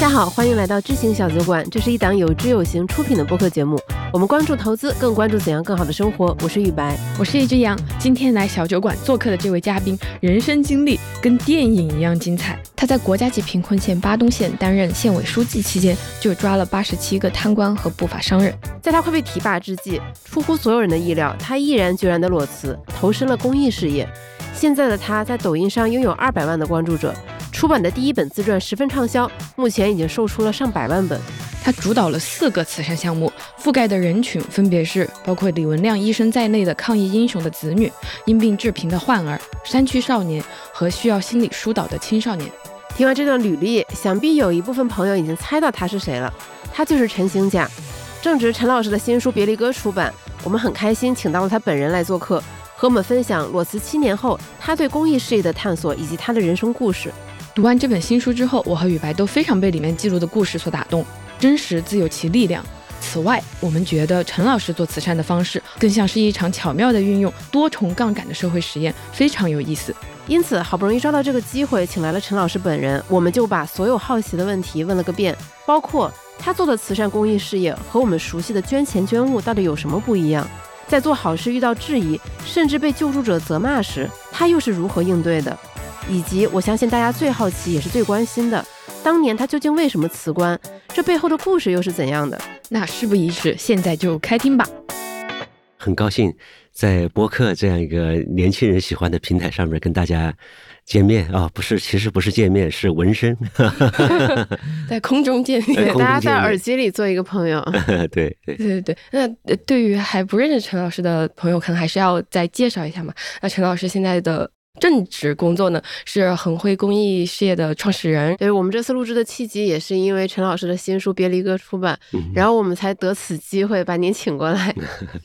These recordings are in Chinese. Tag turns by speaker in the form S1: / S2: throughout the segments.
S1: 大家好，欢迎来到知行小酒馆，这是一档有知有行出品的播客节目。我们关注投资，更关注怎样更好的生活。我是雨白，
S2: 我是一只羊。今天来小酒馆做客的这位嘉宾，人生经历跟电影一样精彩。他在国家级贫困县巴东县担任县委书记期间，就抓了八十七个贪官和不法商人。
S1: 在他快被提拔之际，出乎所有人的意料，他毅然决然的裸辞，投身了公益事业。现在的他在抖音上拥有二百万的关注者。出版的第一本自传十分畅销，目前已经售出了上百万本。
S2: 他主导了四个慈善项目，覆盖的人群分别是包括李文亮医生在内的抗疫英雄的子女、因病致贫的患儿、山区少年和需要心理疏导的青少年。
S1: 听完这段履历，想必有一部分朋友已经猜到他是谁了。他就是陈行甲。正值陈老师的新书《别离歌》出版，我们很开心请到了他本人来做客，和我们分享裸辞七年后他对公益事业的探索以及他的人生故事。
S2: 读完这本新书之后，我和雨白都非常被里面记录的故事所打动，真实自有其力量。此外，我们觉得陈老师做慈善的方式更像是一场巧妙的运用多重杠杆的社会实验，非常有意思。
S1: 因此，好不容易抓到这个机会，请来了陈老师本人，我们就把所有好奇的问题问了个遍，包括他做的慈善公益事业和我们熟悉的捐钱捐物到底有什么不一样，在做好事遇到质疑，甚至被救助者责骂时，他又是如何应对的？以及我相信大家最好奇也是最关心的，当年他究竟为什么辞官？这背后的故事又是怎样的？
S2: 那事不宜迟，现在就开听吧。
S3: 很高兴在播客这样一个年轻人喜欢的平台上面跟大家见面啊，不是，其实不是见面，是纹身
S2: 在空中见面，
S1: 大家在耳机里做一个朋友。
S3: 对对
S2: 对对对。那对于还不认识陈老师的朋友，可能还是要再介绍一下嘛。那陈老师现在的。正职工作呢是恒辉公益事业的创始人。
S1: 对我们这次录制的契机也是因为陈老师的新书《别离歌》出版，然后我们才得此机会把您请过来。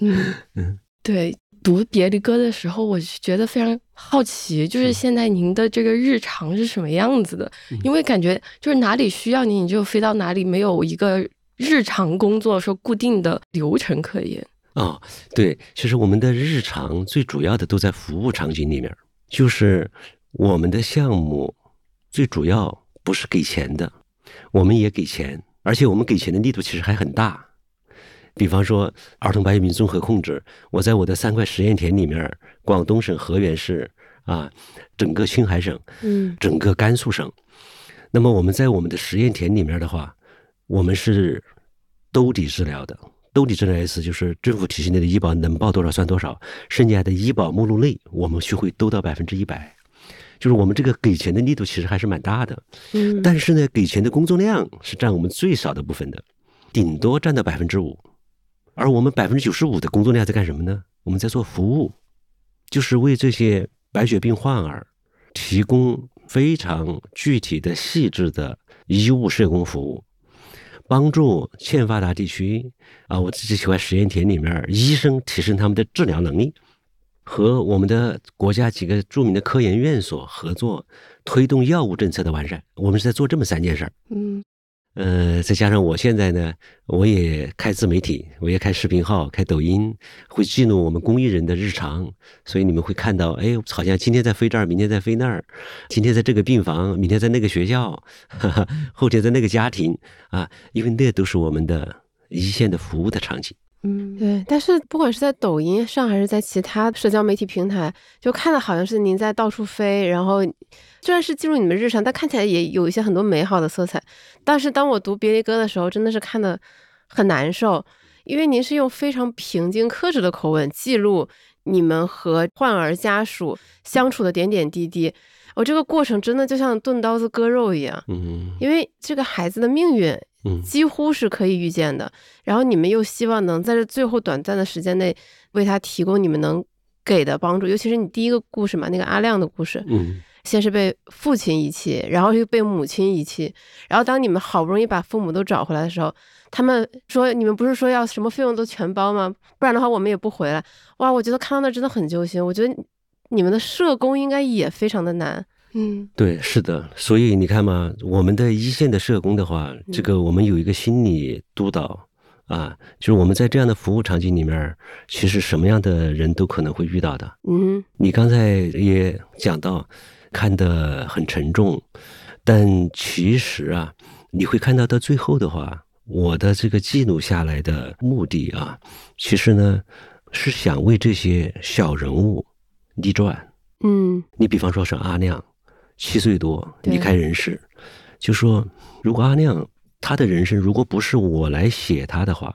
S2: 嗯，对，读《别的歌》的时候，我觉得非常好奇，就是现在您的这个日常是什么样子的？因为感觉就是哪里需要你，你就飞到哪里，没有一个日常工作说固定的流程可言。
S3: 哦，对，其实我们的日常最主要的都在服务场景里面。就是我们的项目最主要不是给钱的，我们也给钱，而且我们给钱的力度其实还很大。比方说儿童白血病综合控制，我在我的三块实验田里面，广东省河源市啊，整个青海省，嗯，整个甘肃省，那么我们在我们的实验田里面的话，我们是兜底治疗的。兜底治疗意思就是政府体系内的医保能报多少算多少，剩下的医保目录内我们就会兜到百分之一百，就是我们这个给钱的力度其实还是蛮大的，嗯，但是呢，给钱的工作量是占我们最少的部分的，顶多占到百分之五，而我们百分之九十五的工作量在干什么呢？我们在做服务，就是为这些白血病患儿提供非常具体的、细致的医务社工服务。帮助欠发达地区啊，我自己喜欢实验田里面医生提升他们的治疗能力，和我们的国家几个著名的科研院所合作，推动药物政策的完善。我们是在做这么三件事儿。嗯。呃，再加上我现在呢，我也开自媒体，我也开视频号，开抖音，会记录我们公益人的日常，所以你们会看到，哎，好像今天在飞这儿，明天在飞那儿，今天在这个病房，明天在那个学校，后天在那个家庭啊，因为那都是我们的一线的服务的场景。
S1: 嗯，对。但是不管是在抖音上还是在其他社交媒体平台，就看的好像是您在到处飞，然后虽然是记录你们日常，但看起来也有一些很多美好的色彩。但是当我读《别离歌》的时候，真的是看的很难受，因为您是用非常平静克制的口吻记录你们和患儿家属相处的点点滴滴。我这个过程真的就像钝刀子割肉一样。嗯，因为这个孩子的命运。几乎是可以预见的，然后你们又希望能在这最后短暂的时间内为他提供你们能给的帮助，尤其是你第一个故事嘛，那个阿亮的故事，嗯，先是被父亲遗弃，然后又被母亲遗弃，然后当你们好不容易把父母都找回来的时候，他们说你们不是说要什么费用都全包吗？不然的话我们也不回来。哇，我觉得看到那真的很揪心，我觉得你们的社工应该也非常的难。
S3: 嗯，对，是的，所以你看嘛，我们的一线的社工的话，这个我们有一个心理督导啊，就是我们在这样的服务场景里面，其实什么样的人都可能会遇到的。嗯，你刚才也讲到，看得很沉重，但其实啊，你会看到到最后的话，我的这个记录下来的目的啊，其实呢是想为这些小人物立传。
S1: 嗯，
S3: 你比方说是阿亮，七岁多离开人世，就说如果阿亮他的人生如果不是我来写他的话，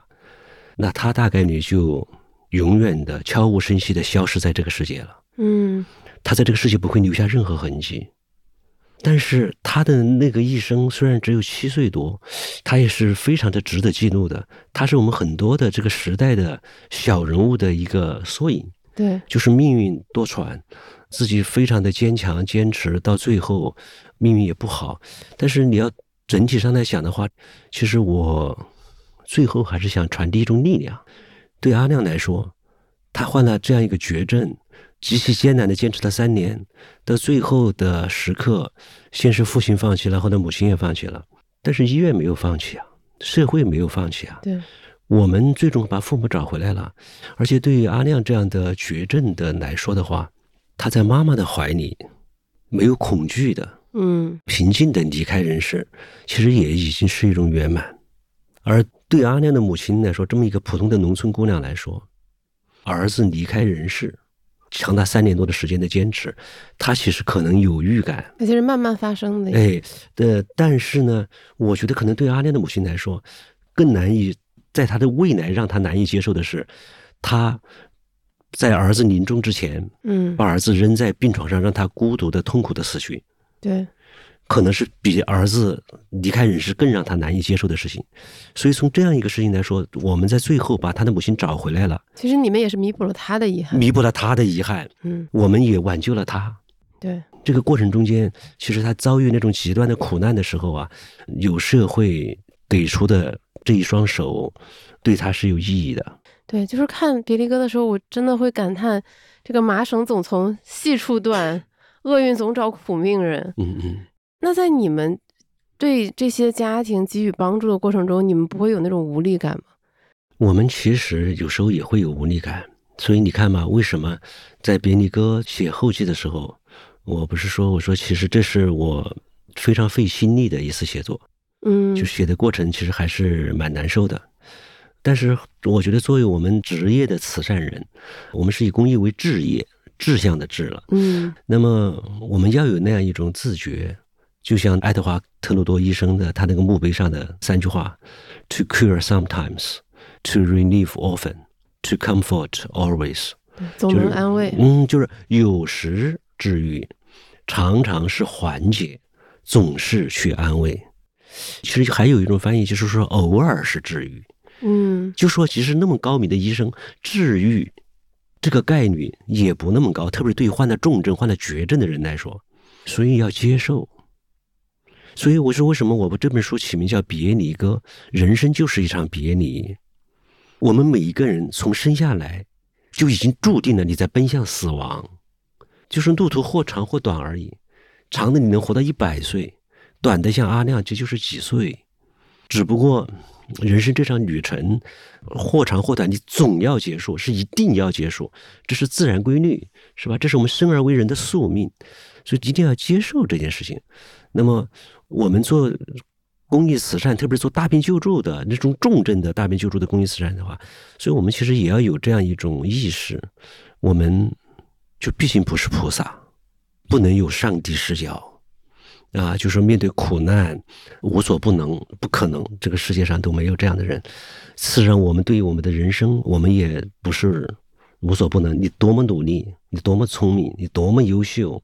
S3: 那他大概率就永远的悄无声息的消失在这个世界了。
S1: 嗯，
S3: 他在这个世界不会留下任何痕迹。但是他的那个一生虽然只有七岁多，他也是非常的值得记录的。他是我们很多的这个时代的小人物的一个缩影。
S1: 对，
S3: 就是命运多舛，自己非常的坚强坚持，到最后命运也不好。但是你要整体上来想的话，其实我最后还是想传递一种力量。对阿亮来说，他患了这样一个绝症。极其艰难的坚持了三年，到最后的时刻，先是父亲放弃了，后来母亲也放弃了，但是医院没有放弃啊，社会没有放弃啊。
S1: 对，
S3: 我们最终把父母找回来了，而且对于阿亮这样的绝症的来说的话，他在妈妈的怀里，没有恐惧的，
S1: 嗯，
S3: 平静的离开人世，其实也已经是一种圆满。而对阿亮的母亲来说，这么一个普通的农村姑娘来说，儿子离开人世。长达三年多的时间的坚持，他其实可能有预感，
S1: 那就是慢慢发生的。
S3: 哎，呃，但是呢，我觉得可能对阿亮的母亲来说，更难以在他的未来让他难以接受的是，他在儿子临终之前，
S1: 嗯，
S3: 把儿子扔在病床上，让他孤独的、痛苦的死去。
S1: 对。
S3: 可能是比儿子离开人世更让他难以接受的事情，所以从这样一个事情来说，我们在最后把他的母亲找回来了。
S1: 其实你们也是弥补了他的遗憾，
S3: 弥补了他的遗憾。
S1: 嗯，
S3: 我们也挽救了他。
S1: 对，
S3: 这个过程中间，其实他遭遇那种极端的苦难的时候啊，有社会给出的这一双手，对他是有意义的。
S1: 对，就是看《别离歌》的时候，我真的会感叹，这个麻绳总从细处断，厄运总找苦命人。
S3: 嗯嗯。
S1: 那在你们对这些家庭给予帮助的过程中，你们不会有那种无力感吗？
S3: 我们其实有时候也会有无力感，所以你看嘛，为什么在别离哥写后记的时候，我不是说我说其实这是我非常费心力的一次写作，
S1: 嗯，
S3: 就写的过程其实还是蛮难受的。但是我觉得作为我们职业的慈善人，我们是以公益为志业，志向的志了，
S1: 嗯，
S3: 那么我们要有那样一种自觉。就像爱德华·特鲁多医生的他那个墓碑上的三句话：“To cure sometimes, to relieve often, to comfort always。”
S1: 总能安慰。
S3: 嗯，就是有时治愈，常常是缓解，总是去安慰。其实还有一种翻译，就是说偶尔是治愈。
S1: 嗯，
S3: 就说其实那么高明的医生，治愈这个概率也不那么高，特别是对患了重症、患了绝症的人来说，所以要接受。所以我说，为什么我把这本书起名叫《别离歌》？人生就是一场别离。我们每一个人从生下来就已经注定了你在奔向死亡，就是路途或长或短而已。长的你能活到一百岁，短的像阿亮，这就是几岁。只不过人生这场旅程，或长或短，你总要结束，是一定要结束，这是自然规律，是吧？这是我们生而为人的宿命，所以一定要接受这件事情。那么。我们做公益慈善，特别是做大病救助的那种重症的大病救助的公益慈善的话，所以我们其实也要有这样一种意识：，我们就毕竟不是菩萨，不能有上帝视角啊，就说面对苦难无所不能，不可能，这个世界上都没有这样的人。事实上，我们对于我们的人生，我们也不是无所不能。你多么努力，你多么聪明，你多么优秀。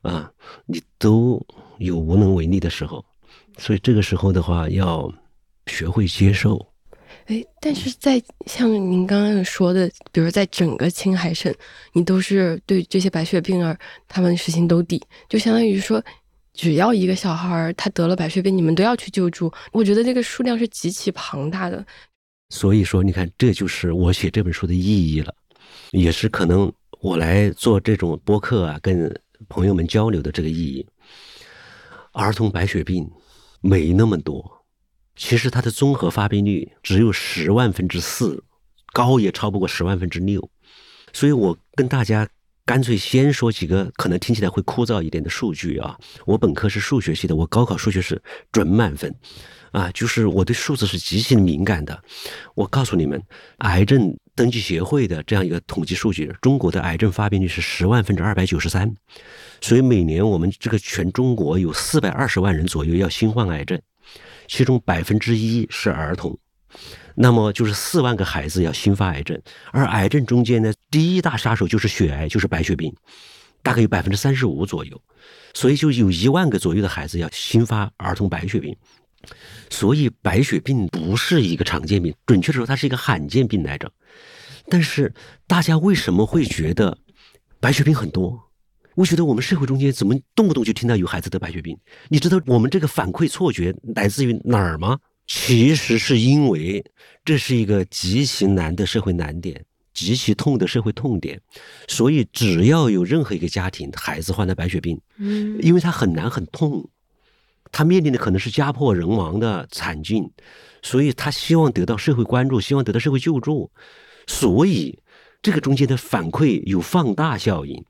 S3: 啊，你都有无能为力的时候，所以这个时候的话，要学会接受。
S2: 哎，但是在像您刚刚说的，比如在整个青海省，你都是对这些白血病儿他们实行兜底，就相当于说，只要一个小孩儿他得了白血病，你们都要去救助。我觉得这个数量是极其庞大的。
S3: 所以说，你看，这就是我写这本书的意义了，也是可能我来做这种播客啊，跟。朋友们交流的这个意义，儿童白血病没那么多，其实它的综合发病率只有十万分之四，高也超不过十万分之六，所以我跟大家干脆先说几个可能听起来会枯燥一点的数据啊。我本科是数学系的，我高考数学是准满分，啊，就是我对数字是极其敏感的。我告诉你们，癌症登记协会的这样一个统计数据，中国的癌症发病率是十万分之二百九十三，所以每年我们这个全中国有四百二十万人左右要新患癌症，其中百分之一是儿童。那么就是四万个孩子要新发癌症，而癌症中间呢，第一大杀手就是血癌，就是白血病，大概有百分之三十五左右，所以就有一万个左右的孩子要新发儿童白血病。所以白血病不是一个常见病，准确的说，它是一个罕见病来着。但是大家为什么会觉得白血病很多？我觉得我们社会中间怎么动不动就听到有孩子得白血病？你知道我们这个反馈错觉来自于哪儿吗？其实是因为这是一个极其难的社会难点，极其痛的社会痛点，所以只要有任何一个家庭孩子患了白血病，嗯，因为他很难很痛，他面临的可能是家破人亡的惨境，所以他希望得到社会关注，希望得到社会救助，所以这个中间的反馈有放大效应，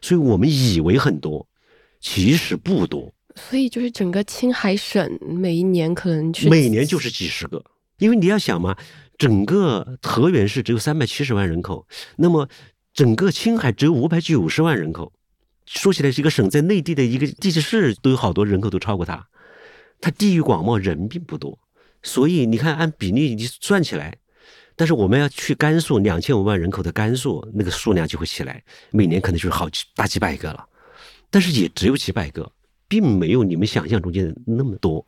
S3: 所以我们以为很多，其实不多。
S2: 所以就是整个青海省每一年可能
S3: 每年就是几十个，因为你要想嘛，整个河源市只有三百七十万人口，那么整个青海只有五百九十万人口，说起来是一个省，在内地的一个地级市都有好多人口都超过它，它地域广袤，人并不多，所以你看按比例你算起来，但是我们要去甘肃两千五万人口的甘肃，那个数量就会起来，每年可能就是好几大几百个了，但是也只有几百个。并没有你们想象中间的那么多，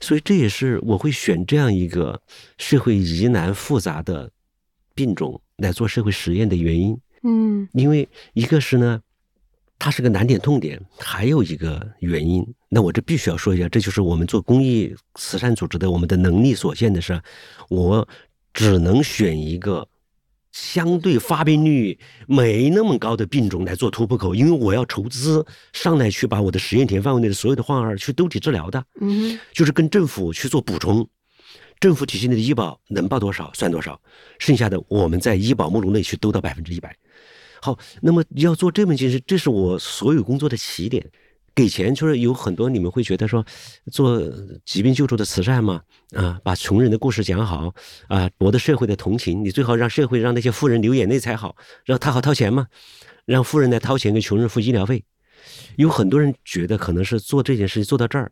S3: 所以这也是我会选这样一个社会疑难复杂的病种来做社会实验的原因。嗯，因为一个是呢，它是个难点痛点，还有一个原因，那我这必须要说一下，这就是我们做公益慈善组织的我们的能力所限的是，我只能选一个。相对发病率没那么高的病种来做突破口，因为我要筹资上来去把我的实验田范围内的所有的患儿去兜底治疗的，嗯，就是跟政府去做补充，政府体系内的医保能报多少算多少，剩下的我们在医保目录内去兜到百分之一百。好，那么要做这门件事，这是我所有工作的起点。给钱就是有很多，你们会觉得说，做疾病救助的慈善嘛，啊，把穷人的故事讲好，啊，博得社会的同情，你最好让社会让那些富人流眼泪才好，让他好掏钱嘛，让富人来掏钱给穷人付医疗费。有很多人觉得可能是做这件事情做到这儿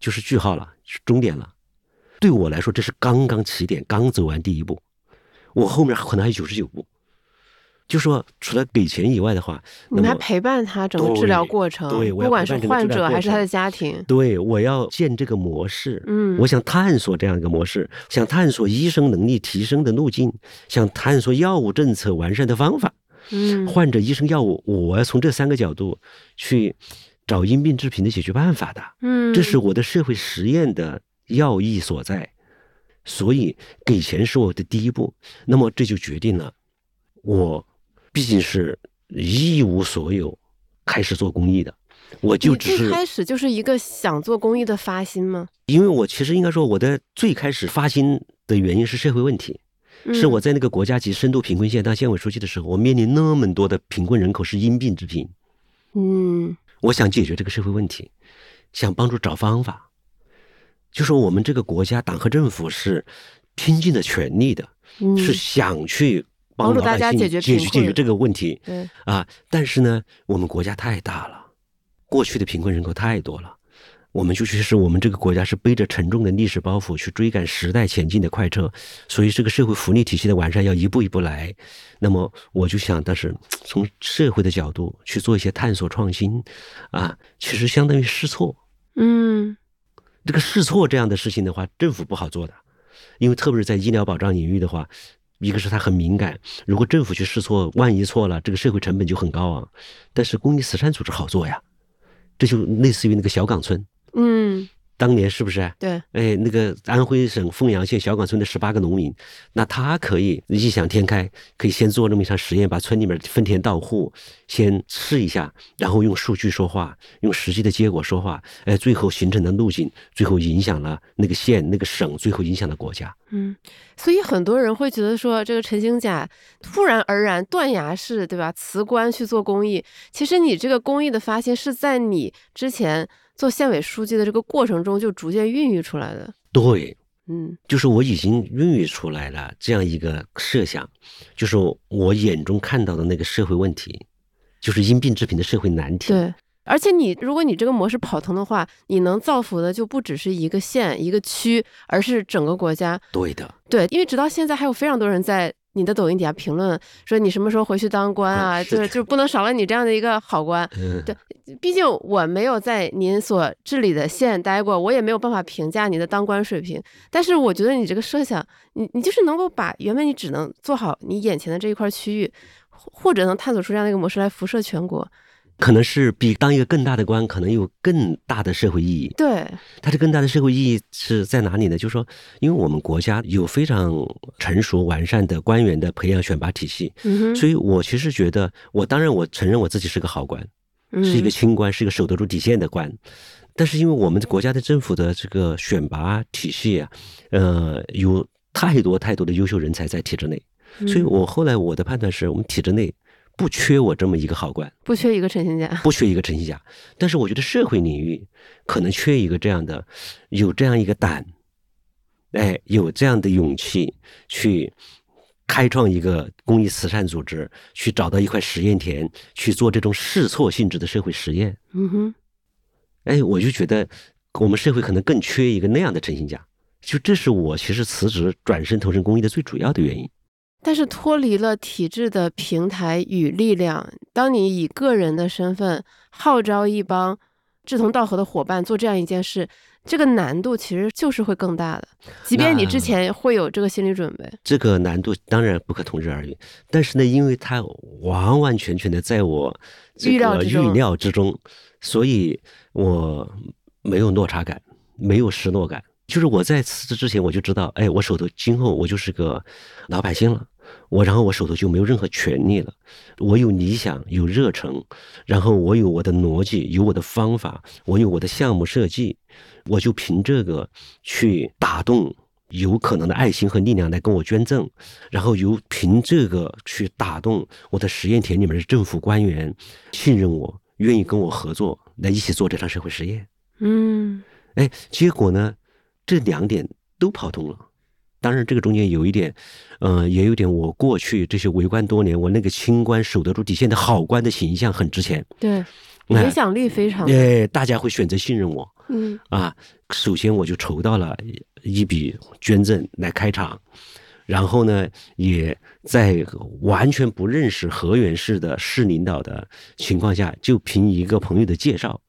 S3: 就是句号了，是终点了。对我来说，这是刚刚起点，刚走完第一步，我后面可能还有九十九步。就说除了给钱以外的话，
S1: 你还陪伴他整个治疗过程，
S3: 对，
S1: 不管是患者还是他的家庭，
S3: 对，我要建这个模式，嗯，我想探索这样一个模式，想探索医生能力提升的路径，想探索药物政策完善的方法，嗯，患者、医生、药物，我要从这三个角度去找因病致贫的解决办法的，嗯，这是我的社会实验的要义所在，所以给钱是我的第一步，那么这就决定了我。毕竟是一无所有开始做公益的，我就只是
S1: 开始就是一个想做公益的发心吗？
S3: 因为我其实应该说，我的最开始发心的原因是社会问题，是我在那个国家级深度贫困县当县委书记的时候，我面临那么多的贫困人口是因病致贫，嗯，我想解决这个社会问题，想帮助找方法，就说我们这个国家党和政府是拼尽了全力的，是想去。
S1: 帮助大家解决
S3: 解决解决这个问题，对啊，但是呢，我们国家太大了，过去的贫困人口太多了，我们就确实我们这个国家是背着沉重的历史包袱去追赶时代前进的快车，所以这个社会福利体系的完善要一步一步来。那么我就想，但是从社会的角度去做一些探索创新，啊，其实相当于试错。嗯，这个试错这样的事情的话，政府不好做的，因为特别是在医疗保障领域的话。一个是它很敏感，如果政府去试错，万一错了，这个社会成本就很高啊。但是公益慈善组织好做呀，这就类似于那个小岗村，嗯，当年是不是？
S1: 对，
S3: 哎，那个安徽省凤阳县小岗村的十八个农民，那他可以异想天开，可以先做那么一场实验，把村里面分田到户先试一下，然后用数据说话，用实际的结果说话，哎，最后形成的路径，最后影响了那个县、那个省，最后影响了国家。
S1: 嗯，所以很多人会觉得说，这个陈兴甲突然而然断崖式，对吧？辞官去做公益，其实你这个公益的发现是在你之前。做县委书记的这个过程中，就逐渐孕育出来的。
S3: 对，
S1: 嗯，
S3: 就是我已经孕育出来了这样一个设想，就是我眼中看到的那个社会问题，就是因病致贫的社会难题。
S1: 对，而且你如果你这个模式跑通的话，你能造福的就不只是一个县、一个区，而是整个国家。
S3: 对的，
S1: 对，因为直到现在还有非常多人在。你的抖音底下评论说你什么时候回去当官啊？就是就不能少了你这样的一个好官。对，毕竟我没有在您所治理的县待过，我也没有办法评价你的当官水平。但是我觉得你这个设想，你你就是能够把原本你只能做好你眼前的这一块区域，或者能探索出这样的一个模式来辐射全国。
S3: 可能是比当一个更大的官，可能有更大的社会意义。
S1: 对，
S3: 它的更大的社会意义是在哪里呢？就是说，因为我们国家有非常成熟完善的官员的培养选拔体系，所以我其实觉得，我当然我承认我自己是个好官，是一个清官，是一个守得住底线的官。但是因为我们国家的政府的这个选拔体系啊，呃，有太多太多的优秀人才在体制内，所以我后来我的判断是我们体制内。不缺我这么一个好官，
S1: 不缺一个陈兴甲，
S3: 不缺一个陈兴甲。但是我觉得社会领域可能缺一个这样的，有这样一个胆，哎，有这样的勇气去开创一个公益慈善组织，去找到一块实验田，去做这种试错性质的社会实验。
S1: 嗯哼，
S3: 哎，我就觉得我们社会可能更缺一个那样的陈兴甲。就这是我其实辞职转身投身公益的最主要的原因。
S1: 但是脱离了体制的平台与力量，当你以个人的身份号召一帮志同道合的伙伴做这样一件事，这个难度其实就是会更大的。即便你之前会有这个心理准备，
S3: 这个难度当然不可同日而语。但是呢，因为它完完全全的在我
S1: 预料
S3: 预料之中，所以我没有落差感，没有失落感。就是我在辞职之前，我就知道，哎，我手头今后我就是个老百姓了。我然后我手头就没有任何权利了，我有理想有热忱，然后我有我的逻辑有我的方法，我有我的项目设计，我就凭这个去打动有可能的爱心和力量来跟我捐赠，然后由凭这个去打动我的实验田里面的政府官员信任我，愿意跟我合作来一起做这场社会实验。
S1: 嗯，
S3: 哎，结果呢，这两点都跑通了。当然，这个中间有一点，嗯，也有点我过去这些为官多年，我那个清官守得住底线的好官的形象很值钱，
S1: 对，影响力非常，
S3: 哎，大家会选择信任我，
S1: 嗯，
S3: 啊，首先我就筹到了一笔捐赠来开场，然后呢，也在完全不认识河源市的市领导的情况下，就凭一个朋友的介绍，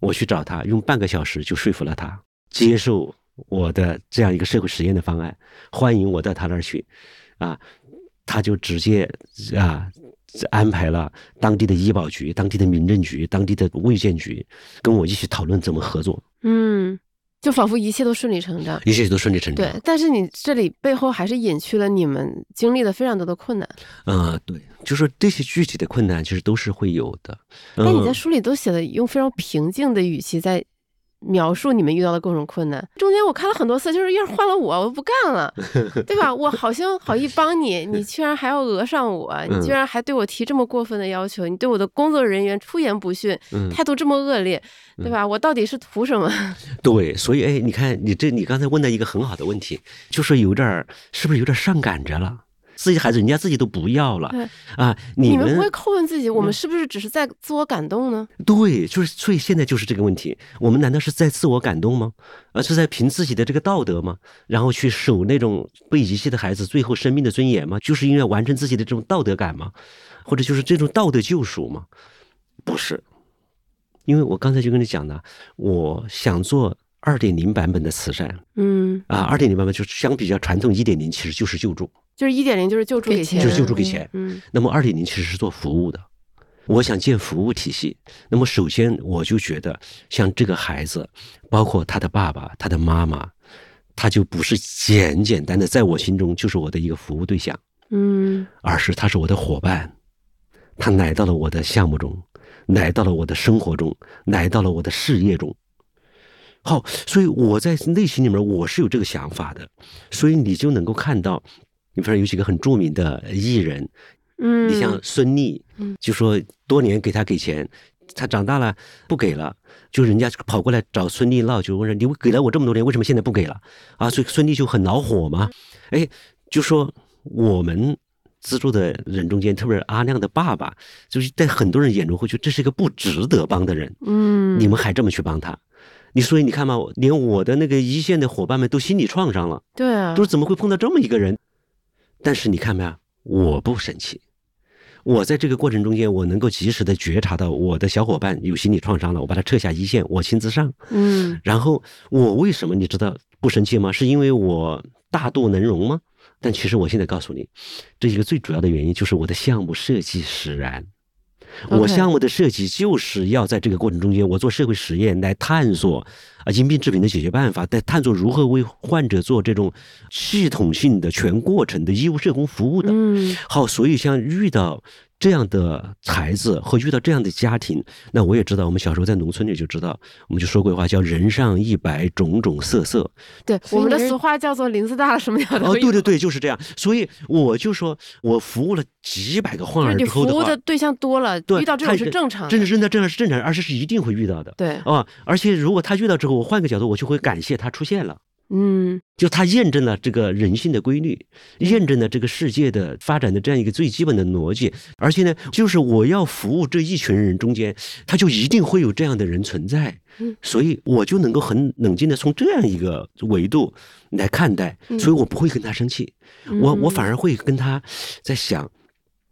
S3: 我去找他，用半个小时就说服了他接受。我的这样一个社会实验的方案，欢迎我到他那儿去，啊，他就直接啊安排了当地的医保局、当地的民政局、当地的卫健局，跟我一起讨论怎么合作。
S1: 嗯，就仿佛一切都顺理成章，
S3: 一切都顺理成章。
S1: 对，但是你这里背后还是隐去了你们经历了非常多的困难。
S3: 嗯，对，就说这些具体的困难，其实都是会有的。
S1: 那你在书里都写的用非常平静的语气在。描述你们遇到的各种困难，中间我看了很多次，就是要是换了我，我不干了，对吧？我好心好意帮你，你居然还要讹上我，你居然还对我提这么过分的要求，你对我的工作人员出言不逊，态度这么恶劣，对吧？我到底是图什么？
S3: 对，所以哎，你看你这，你刚才问的一个很好的问题，就是有点儿，是不是有点上赶着了？自己孩子，人家自己都不要了，啊！
S1: 你
S3: 们
S1: 不会叩问自己，我们是不是只是在自我感动呢？
S3: 对，就是所以现在就是这个问题，我们难道是在自我感动吗？而是在凭自己的这个道德吗？然后去守那种被遗弃的孩子最后生命的尊严吗？就是因为完成自己的这种道德感吗？或者就是这种道德救赎吗？不是，因为我刚才就跟你讲了，我想做二点零版本的慈善，
S1: 嗯，
S3: 啊，二点零版本就相比较传统一点零，其实就是救助。
S1: 就是一点零，就是救助给钱，
S3: 就是救助给钱。
S1: 嗯，
S3: 那么二点零其实是做服务的，我想建服务体系。那么首先我就觉得，像这个孩子，包括他的爸爸、他的妈妈，他就不是简简单的在我心中就是我的一个服务对象，
S1: 嗯，
S3: 而是他是我的伙伴，他来到了我的项目中，来到了我的生活中，来到了我的事业中。好，所以我在内心里面我是有这个想法的，所以你就能够看到，你比如说有几个很著名的艺人，
S1: 嗯，
S3: 你像孙俪，
S2: 嗯
S3: 就说多年给他给钱，他长大了不给了，就人家跑过来找孙俪闹，就问说你给了我这么多年，为什么现在不给了？啊，所以孙俪就很恼火嘛，哎，就说我们资助的人中间，特别是阿亮的爸爸，就是在很多人眼中会觉得这是一个不值得帮的人，
S1: 嗯，
S3: 你们还这么去帮他。你所以你看嘛，连我的那个一线的伙伴们都心理创伤了，
S1: 对啊，
S3: 都是怎么会碰到这么一个人？但是你看没有，我不生气，我在这个过程中间，我能够及时的觉察到我的小伙伴有心理创伤了，我把他撤下一线，我亲自上。
S1: 嗯
S3: 然后我为什么你知道不生气吗？是因为我大度能容吗？但其实我现在告诉你，这一个最主要的原因就是我的项目设计使然。我项目的设计就是要在这个过程中间，我做社会实验来探索啊因病致贫的解决办法，在探索如何为患者做这种系统性的全过程的医务社工服务的。
S1: 嗯
S3: 好，所以像遇到这样的孩子和遇到这样的家庭，那我也知道，我们小时候在农村里就知道，我们就说过一话叫“人上一百，种种色色
S1: 对，我们的俗话叫做林子大了什么鸟”。都
S3: 哦，
S1: 有。
S3: 对对对，就是这样。所以我就说我服务了几百个患儿之后的话
S1: 服务的，对象多了，
S3: 对
S1: 遇到这种是正常的。
S3: 真的真的这样是正常，而且是一定会遇到的。
S1: 对，
S3: 啊，而且如果他遇到之后，我换个角度，我就会感谢他出现了。
S1: 嗯
S3: 就他验证了这个人性的规律，验证了这个世界的发展的这样一个最基本的逻辑，而且呢，就是我要服务这一群人中间，他就一定会有这样的人存在
S2: 嗯，
S3: 所以我就能够很冷静的从这样一个维度来看待，所以我不会跟他生气，我我反而会跟他在想。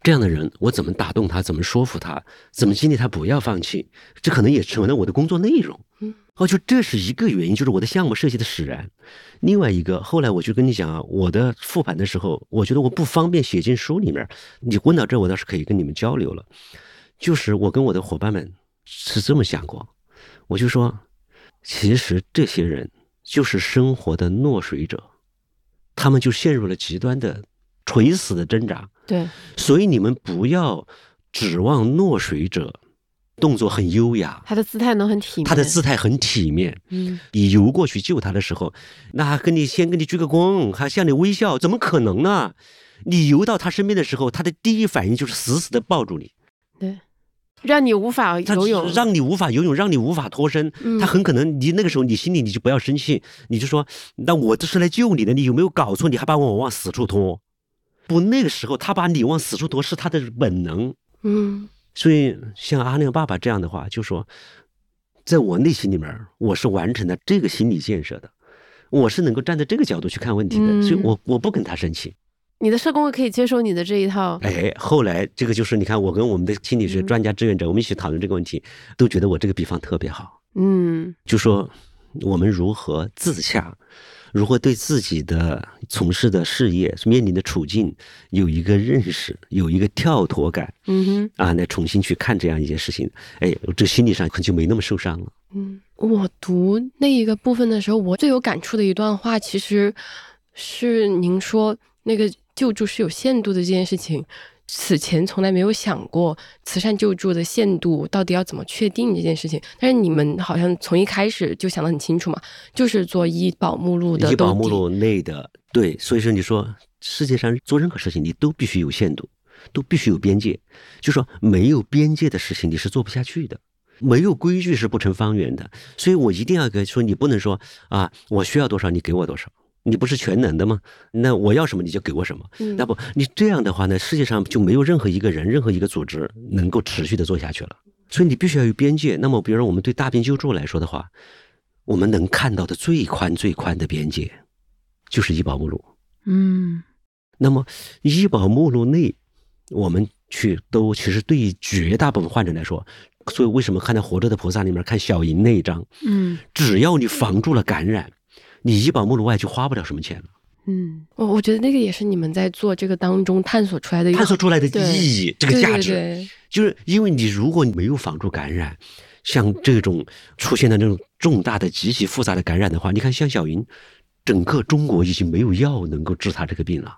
S3: 这样的人，我怎么打动他？怎么说服他？怎么激励他不要放弃？这可能也成为了我的工作内容。
S2: 嗯，
S3: 哦，就这是一个原因，就是我的项目设计的使然。另外一个，后来我就跟你讲啊，我的复盘的时候，我觉得我不方便写进书里面。你问到这，我倒是可以跟你们交流了。就是我跟我的伙伴们是这么想过，我就说，其实这些人就是生活的落水者，他们就陷入了极端的垂死的挣扎。
S1: 对，
S3: 所以你们不要指望落水者动作很优雅，
S1: 他的姿态能很体面。
S3: 他的姿态很体面。
S1: 嗯，
S3: 你游过去救他的时候，那还跟你先跟你鞠个躬，还向你微笑，怎么可能呢？你游到他身边的时候，他的第一反应就是死死的抱住你，
S1: 对，让你无法
S3: 他
S1: 游泳。
S3: 让你无法游泳，让你无法脱身。
S1: 嗯
S3: 他很可能，你那个时候你心里你就不要生气，你就说，那我这是来救你的，你有没有搞错？你还把我往死处拖？不，那个时候他把你往死处拖是他的本能。
S2: 嗯
S3: 所以像阿亮爸爸这样的话，就说，在我内心里面，我是完成了这个心理建设的，我是能够站在这个角度去看问题的，
S1: 嗯
S3: 所以我我不跟他生气。
S1: 你的社工会可以接受你的这一套。
S3: 哎，后来这个就是你看，我跟我们的心理学
S1: 嗯
S3: 专家志愿者，我们一起讨论这个问题，都觉得我这个比方特别好，
S1: 嗯
S3: 就说我们如何自洽。如何对自己的从事的事业面临的处境有一个认识，有一个跳脱感，
S1: 嗯哼
S3: 啊，来重新去看这样一件事情，哎，这心理上可能就没那么受伤了。
S2: 嗯，我读那一个部分的时候，我最有感触的一段话，其实是您说那个救助是有限度的这件事情。此前从来没有想过慈善救助的限度到底要怎么确定这件事情，但是你们好像从一开始就想得很清楚嘛，就是做医保目录的
S3: 医保目录内的，对，所以说你说世界上做任何事情，你都必须有限度，都必须有边界，就说没有边界的事情你是做不下去的。没有规矩是不成方圆的，所以我一定要跟说，你不能说啊，我需要多少你给我多少，你不是全能的吗？那我要什么你就给我什么，
S2: 嗯
S3: 那不你这样的话呢，世界上就没有任何一个人、任何一个组织能够持续的做下去了。所以你必须要有边界。那么，比如说我们对大病救助来说的话，我们能看到的最宽最宽的边界就是医保目录。
S1: 嗯
S3: 那么医保目录内，我们去都其实对于绝大部分患者来说，所以为什么看到《活着的菩萨》里面看小银那一章，
S1: 嗯
S3: 只要你防住了感染，你医保目录外就花不了什么钱了。
S1: 嗯
S2: 我我觉得那个也是你们在做这个当中探索出来的
S3: 探索出来的意义，这个价值，
S2: 对对
S3: 就是因为你如果没有防住感染，像这种出现的那种重大的、极其复杂的感染的话，你看像小云，整个中国已经没有药能够治他这个病了，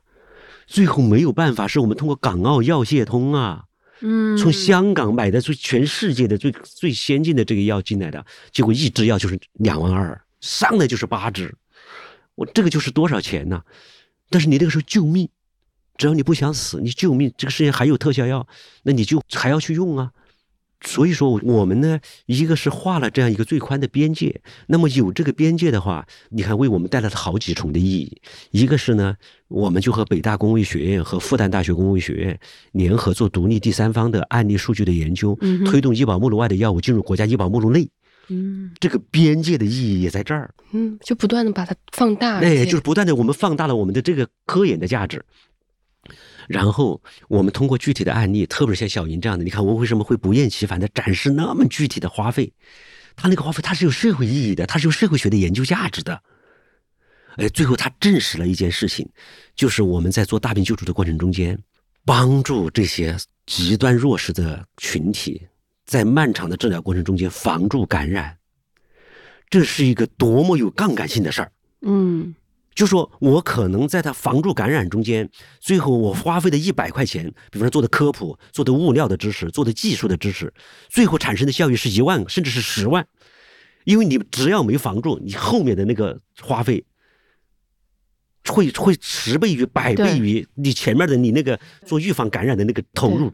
S3: 最后没有办法，是我们通过港澳药械通啊，
S1: 嗯，
S3: 从香港买的最全世界的最最先进的这个药进来的，结果一支药就是两万二，上来就是八支，我这个就是多少钱呢？但是你那个时候救命。只要你不想死，你救命，这个世界还有特效药，那你就还要去用啊。所以说，我们呢，一个是画了这样一个最宽的边界，那么有这个边界的话，你看为我们带来了好几重的意义。一个是呢，我们就和北大公卫学院和复旦大学公卫学院联合做独立第三方的案例数据的研究，推动医保目录外的药物进入国家医保目录内。
S1: 嗯，
S3: 这个边界的意义也在这儿。
S2: 嗯，就不断的把它放大。
S3: 哎，就是不断的我们放大了我们的这个科研的价值。然后我们通过具体的案例，特别是像小云这样的，你看我为什么会不厌其烦的展示那么具体的花费？他那个花费它是有社会意义的，它是有社会学的研究价值的。哎，最后他证实了一件事情，就是我们在做大病救助的过程中间，帮助这些极端弱势的群体，在漫长的治疗过程中间防住感染，这是一个多么有杠杆性的事儿。
S1: 嗯。
S3: 就说我可能在他防住感染中间，最后我花费的一百块钱，比方说做的科普、做的物料的支持、做的技术的支持，最后产生的效益是一万，甚至是十万，因为你只要没防住，你后面的那个花费会会十倍于、百倍于你前面的你那个做预防感染的那个投入。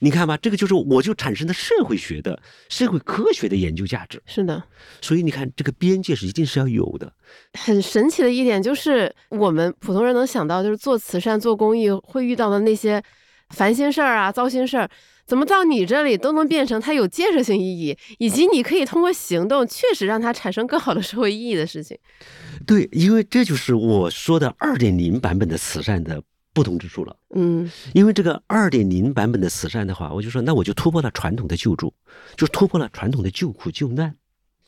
S3: 你看吧，这个就是我就产生的社会学的、社会科学的研究价值。
S1: 是的，
S3: 所以你看，这个边界是一定是要有的。
S1: 很神奇的一点就是，我们普通人能想到，就是做慈善、做公益会遇到的那些烦心事儿啊、糟心事儿，怎么到你这里都能变成它有建设性意义，以及你可以通过行动确实让它产生更好的社会意义的事情。
S3: 对，因为这就是我说的二点零版本的慈善的。不同之处了，
S1: 嗯，
S3: 因为这个二点零版本的慈善的话，我就说，那我就突破了传统的救助，就突破了传统的救苦救难，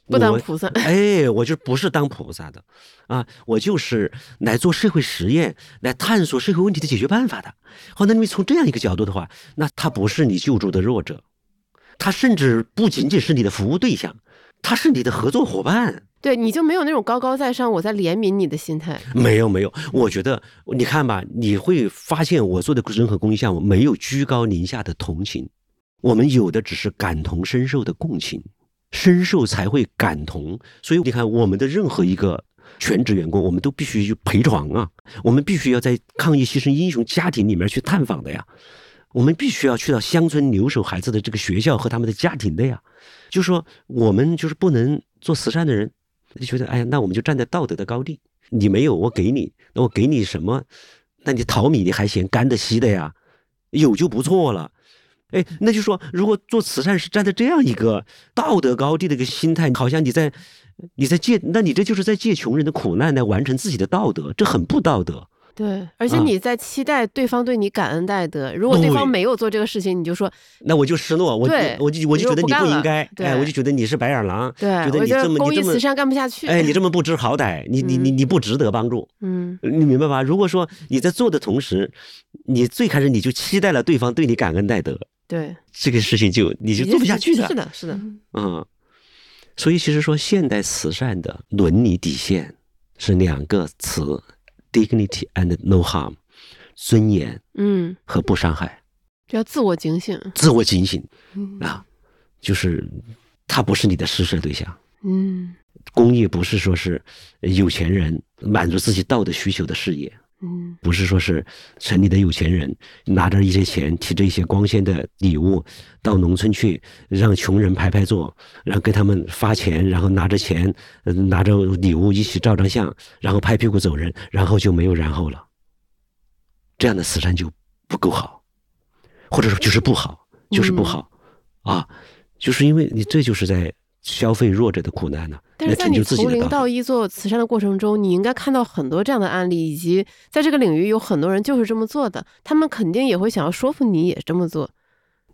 S1: 不当菩萨，
S3: 哎，我就不是当菩萨的，啊，我就是来做社会实验，来探索社会问题的解决办法的。好，那你从这样一个角度的话，那他不是你救助的弱者，他甚至不仅仅是你的服务对象，他是你的合作伙伴。
S1: 对，你就没有那种高高在上，我在怜悯你的心态。
S3: 没有，没有。我觉得，你看吧，你会发现我做的任何公益项目没有居高临下的同情，我们有的只是感同身受的共情，深受才会感同。所以你看，我们的任何一个全职员工，我们都必须去陪床啊，我们必须要在抗疫牺牲英雄家庭里面去探访的呀，我们必须要去到乡村留守孩子的这个学校和他们的家庭的呀。就说我们就是不能做慈善的人。就觉得，哎呀，那我们就站在道德的高地。你没有，我给你，那我给你什么？那你淘米你还嫌干的稀的呀？有就不错了。哎，那就说，如果做慈善是站在这样一个道德高地的一个心态，好像你在你在借，那你这就是在借穷人的苦难来完成自己的道德，这很不道德。
S1: 对，而且你在期待对方对你感恩戴德，如果对方没有做这个事情，你就说，
S3: 那我就失落，我我就我就觉得你不应该，哎，我就觉得你是白眼狼，
S1: 对，
S3: 觉得你这么
S1: 公益慈善干不下去，
S3: 哎，你这么不知好歹，你你你你不值得帮助，
S1: 嗯，
S3: 你明白吧？如果说你在做的同时，你最开始你就期待了对方对你感恩戴德，
S1: 对，
S3: 这个事情就你就做不下去
S1: 了，是的，是的，
S3: 嗯，所以其实说现代慈善的伦理底线是两个词：dignity and no harm。尊严，
S1: 嗯，
S3: 和不伤害，
S1: 要自我警醒，
S3: 自我警醒，啊，就是他不是你的施舍对象，
S1: 嗯，
S3: 公益不是说是有钱人满足自己道德需求的事业，
S1: 嗯，
S3: 不是说是城里的有钱人拿着一些钱，提着一些光鲜的礼物到农村去，让穷人排排坐，然后给他们发钱，然后拿着钱，拿着礼物一起照张相，然后拍屁股走人，然后就没有然后了。这样的慈善就不够好，或者说就是不好，就是不好，啊，就是因为你这就是在消费弱者的苦难呢。
S1: 但是在你从零到一做慈善的过程中，你应该看到很多这样的案例，以及在这个领域有很多人就是这么做的，他们肯定也会想要说服你也这么做。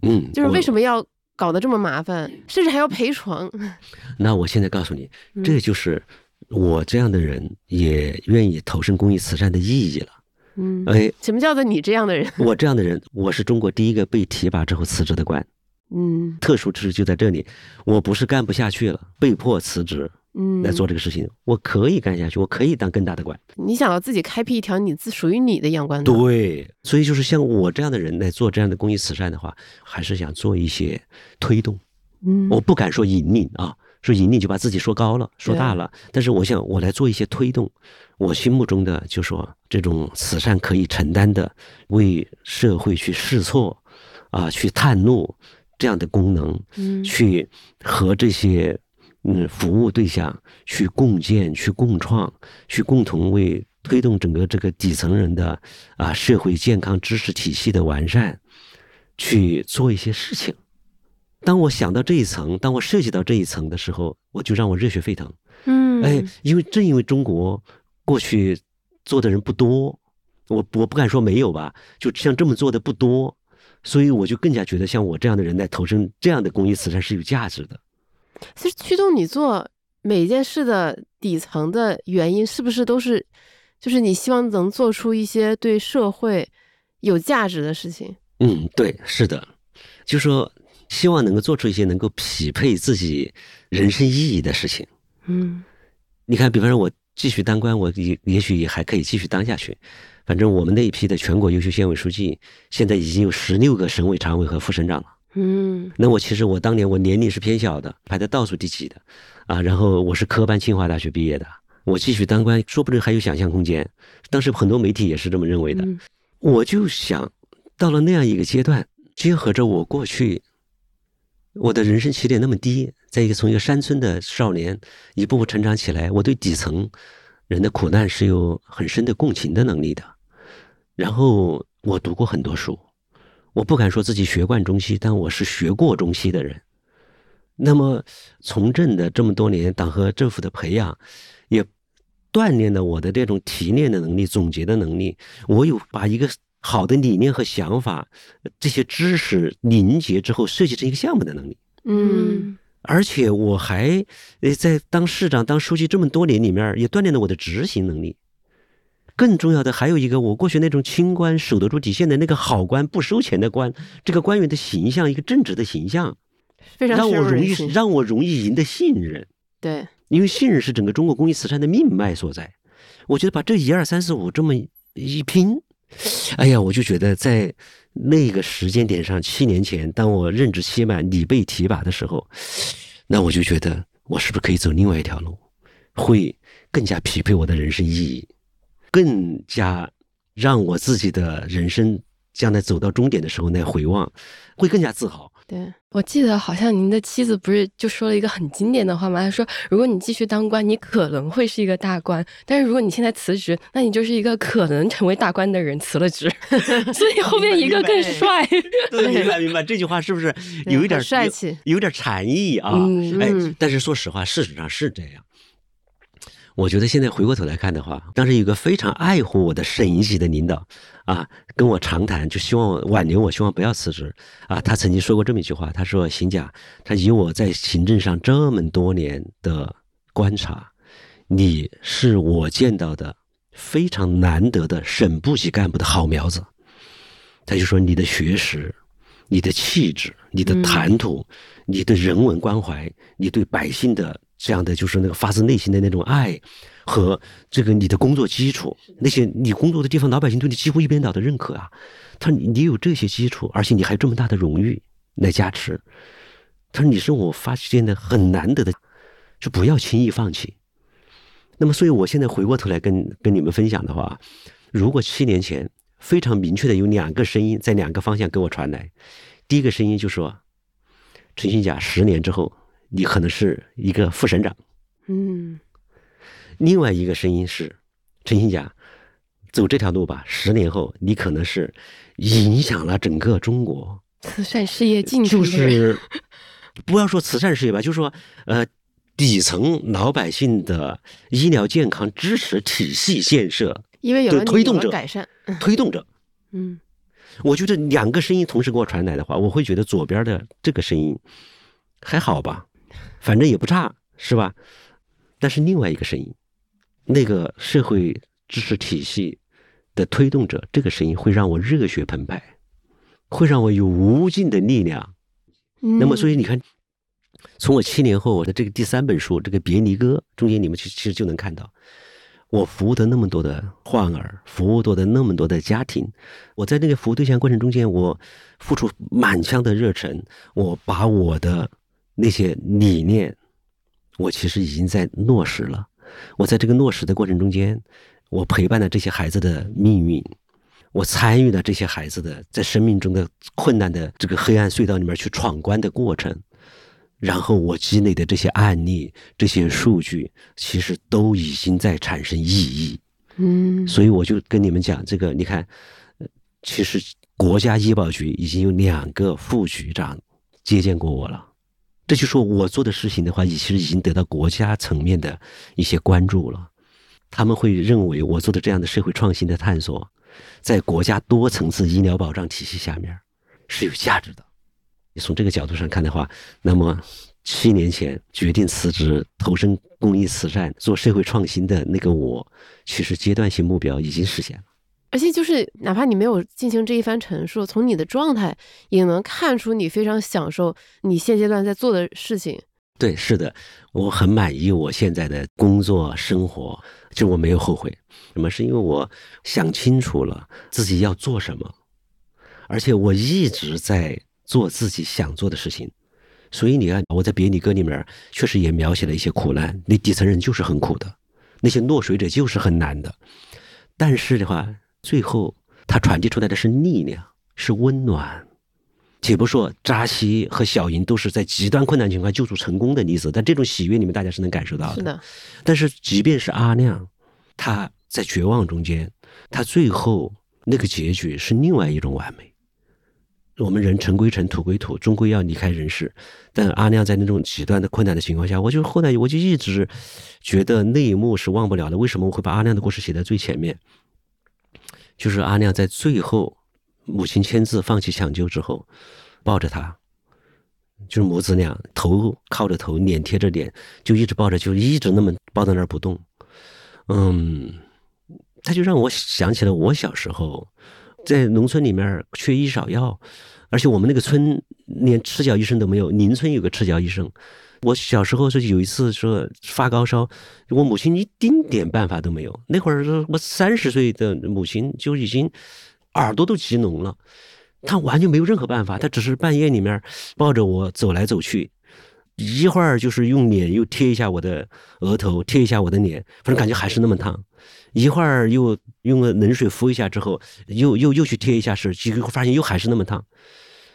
S3: 嗯，
S1: 就是为什么要搞得这么麻烦，甚至还要赔床？
S3: 那我现在告诉你，这就是我这样的人也愿意投身公益慈善的意义了。
S1: 嗯，
S3: 哎，
S1: 什么叫做你这样的人？
S3: 我这样的人，我是中国第一个被提拔之后辞职的官。
S1: 嗯，
S3: 特殊之处就在这里，我不是干不下去了，被迫辞职，
S1: 嗯，
S3: 来做这个事情，我可以干下去，我可以当更大的官。
S1: 你想要自己开辟一条你自属于你的阳关
S3: 道。对，所以就是像我这样的人来做这样的公益慈善的话，还是想做一些推动。
S1: 嗯，
S3: 我不敢说引领啊，说引领就把自己说高了、说大了。但是我想，我来做一些推动，我心目中的就说这种慈善可以承担的，为社会去试错，啊，去探路。这样的功能，
S1: 嗯，
S3: 去和这些嗯服务对象去共建、去共创、去共同为推动整个这个底层人的啊社会健康知识体系的完善，去做一些事情。当我想到这一层，当我涉及到这一层的时候，我就让我热血沸腾。
S1: 嗯，
S3: 哎，因为正因为中国过去做的人不多，我我不敢说没有吧，就像这么做的不多。所以我就更加觉得，像我这样的人来投身这样的公益慈善是有价值的。
S1: 其实驱动你做每一件事的底层的原因，是不是都是，就是你希望能做出一些对社会有价值的事情？
S3: 嗯，对，是的，就说希望能够做出一些能够匹配自己人生意义的事情。
S1: 嗯，
S3: 你看，比方说我继续当官，我也也许也还可以继续当下去。反正我们那一批的全国优秀县委书记，现在已经有十六个省委常委和副省长了。
S1: 嗯，
S3: 那我其实我当年我年龄是偏小的，排在倒数第几的，啊，然后我是科班清华大学毕业的，我继续当官，说不定还有想象空间。当时很多媒体也是这么认为的。我就想到了那样一个阶段，结合着我过去我的人生起点那么低，在一个从一个山村的少年一步步成长起来，我对底层人的苦难是有很深的共情的能力的。然后我读过很多书，我不敢说自己学贯中西，但我是学过中西的人。那么从政的这么多年，党和政府的培养，也锻炼了我的这种提炼的能力、总结的能力。我有把一个好的理念和想法，这些知识凝结之后设计成一个项目的能力。
S1: 嗯，
S3: 而且我还呃在当市长、当书记这么多年里面，也锻炼了我的执行能力。更重要的还有一个，我过去那种清官守得住底线的那个好官，不收钱的官，这个官员的形象，一个正直的形象，
S1: 非常
S3: 让我容易让我容易赢得信任。
S1: 对，
S3: 因为信任是整个中国公益慈善的命脉所在。我觉得把这一二三四五这么一拼，哎呀，我就觉得在那个时间点上，七年前，当我任职期满，你被提拔的时候，那我就觉得我是不是可以走另外一条路，会更加匹配我的人生意义。更加让我自己的人生将来走到终点的时候那回望，会更加自豪。
S1: 对
S2: 我记得好像您的妻子不是就说了一个很经典的话吗？她说：“如果你继续当官，你可能会是一个大官；但是如果你现在辞职，那你就是一个可能成为大官的人，辞了职。所以后面一个更帅。
S3: 对，明白 明白，这句话是不是有一点
S1: 帅气，
S3: 有点禅意啊？哎，但是说实话，事实上是这样。我觉得现在回过头来看的话，当时有个非常爱护我的省一级的领导，啊，跟我长谈，就希望挽留我，希望不要辞职。啊，他曾经说过这么一句话，他说：“邢甲，他以我在行政上这么多年的观察，你是我见到的非常难得的省部级干部的好苗子。”他就说：“你的学识，你的气质，你的谈吐，你对人文关怀，你对百姓的。”这样的就是那个发自内心的那种爱，和这个你的工作基础，那些你工作的地方老百姓对你几乎一边倒的认可啊。他说你有这些基础，而且你还有这么大的荣誉来加持。他说你是我发现的很难得的，就不要轻易放弃。那么，所以我现在回过头来跟跟你们分享的话，如果七年前非常明确的有两个声音在两个方向给我传来，第一个声音就说：“陈新甲，十年之后。”你可能是一个副省长，
S1: 嗯。
S3: 另外一个声音是，陈新甲，走这条路吧。十年后，你可能是影响了整个中国
S2: 慈善事业进
S3: 程。就是不要说慈善事业吧，就说呃，底层老百姓的医疗健康支持体系建设，
S1: 因为有了
S3: 推动者
S1: 改善，
S3: 推动者。
S1: 嗯，
S3: 我觉得两个声音同时给我传来的话，我会觉得左边的这个声音还好吧。反正也不差，是吧？但是另外一个声音，那个社会知识体系的推动者，这个声音会让我热血澎湃，会让我有无尽的力量。那么，所以你看，从我七年后我的这个第三本书《这个别离歌》中间，你们其其实就能看到，我服务的那么多的患儿，服务多的那么多的家庭，我在那个服务对象过程中间，我付出满腔的热忱，我把我的那些理念，我其实已经在落实了。我在这个落实的过程中间。我陪伴了这些孩子的命运，我参与了这些孩子的在生命中的困难的这个黑暗隧道里面去闯关的过程，然后我积累的这些案例、这些数据，其实都已经在产生意义。
S1: 嗯，
S3: 所以我就跟你们讲，这个你看，其实国家医保局已经有两个副局长接见过我了，这就说我做的事情的话，其实已经得到国家层面的一些关注了。他们会认为我做的这样的社会创新的探索，在国家多层次医疗保障体系下面是有价值的。从这个角度上看的话，那么七年前决定辞职投身公益慈善做社会创新的那个我，其实阶段性目标已经实现了。
S1: 而且就是哪怕你没有进行这一番陈述，从你的状态也能看出你非常享受你现阶段在做的事情。
S3: 对，是的，我很满意我现在的工作生活，就我没有后悔。什么？是因为我想清楚了自己要做什么，而且我一直在做自己想做的事情。所以你看，我在别离歌里面确实也描写了一些苦难，那底层人就是很苦的，那些落水者就是很难的。但是的话，最后他传递出来的是力量，是温暖。且不说扎西和小莹都是在极端困难情况救助成功的例子，但这种喜悦你们大家是能感受到的。
S1: 是的。
S3: 但是即便是阿亮，他在绝望中间，他最后那个结局是另外一种完美。我们人尘归尘，土归土，终归要离开人世。但阿亮在那种极端的困难的情况下，我就后来我就一直觉得那一幕是忘不了的。为什么我会把阿亮的故事写在最前面？就是阿亮在最后。母亲签字放弃抢救之后，抱着他，就是母子俩头靠着头，脸贴着脸，就一直抱着，就一直那么抱在那儿不动。嗯，他就让我想起了我小时候在农村里面缺医少药，而且我们那个村连赤脚医生都没有。邻村有个赤脚医生，我小时候是有一次说发高烧，我母亲一丁点办法都没有。那会儿我三十岁的母亲就已经。耳朵都急聋了，她完全没有任何办法，她只是半夜里面抱着我走来走去，一会儿就是用脸又贴一下我的额头，贴一下我的脸，反正感觉还是那么烫，一会儿又用了冷水敷一下之后，又又又去贴一下是，结果发现又还是那么烫，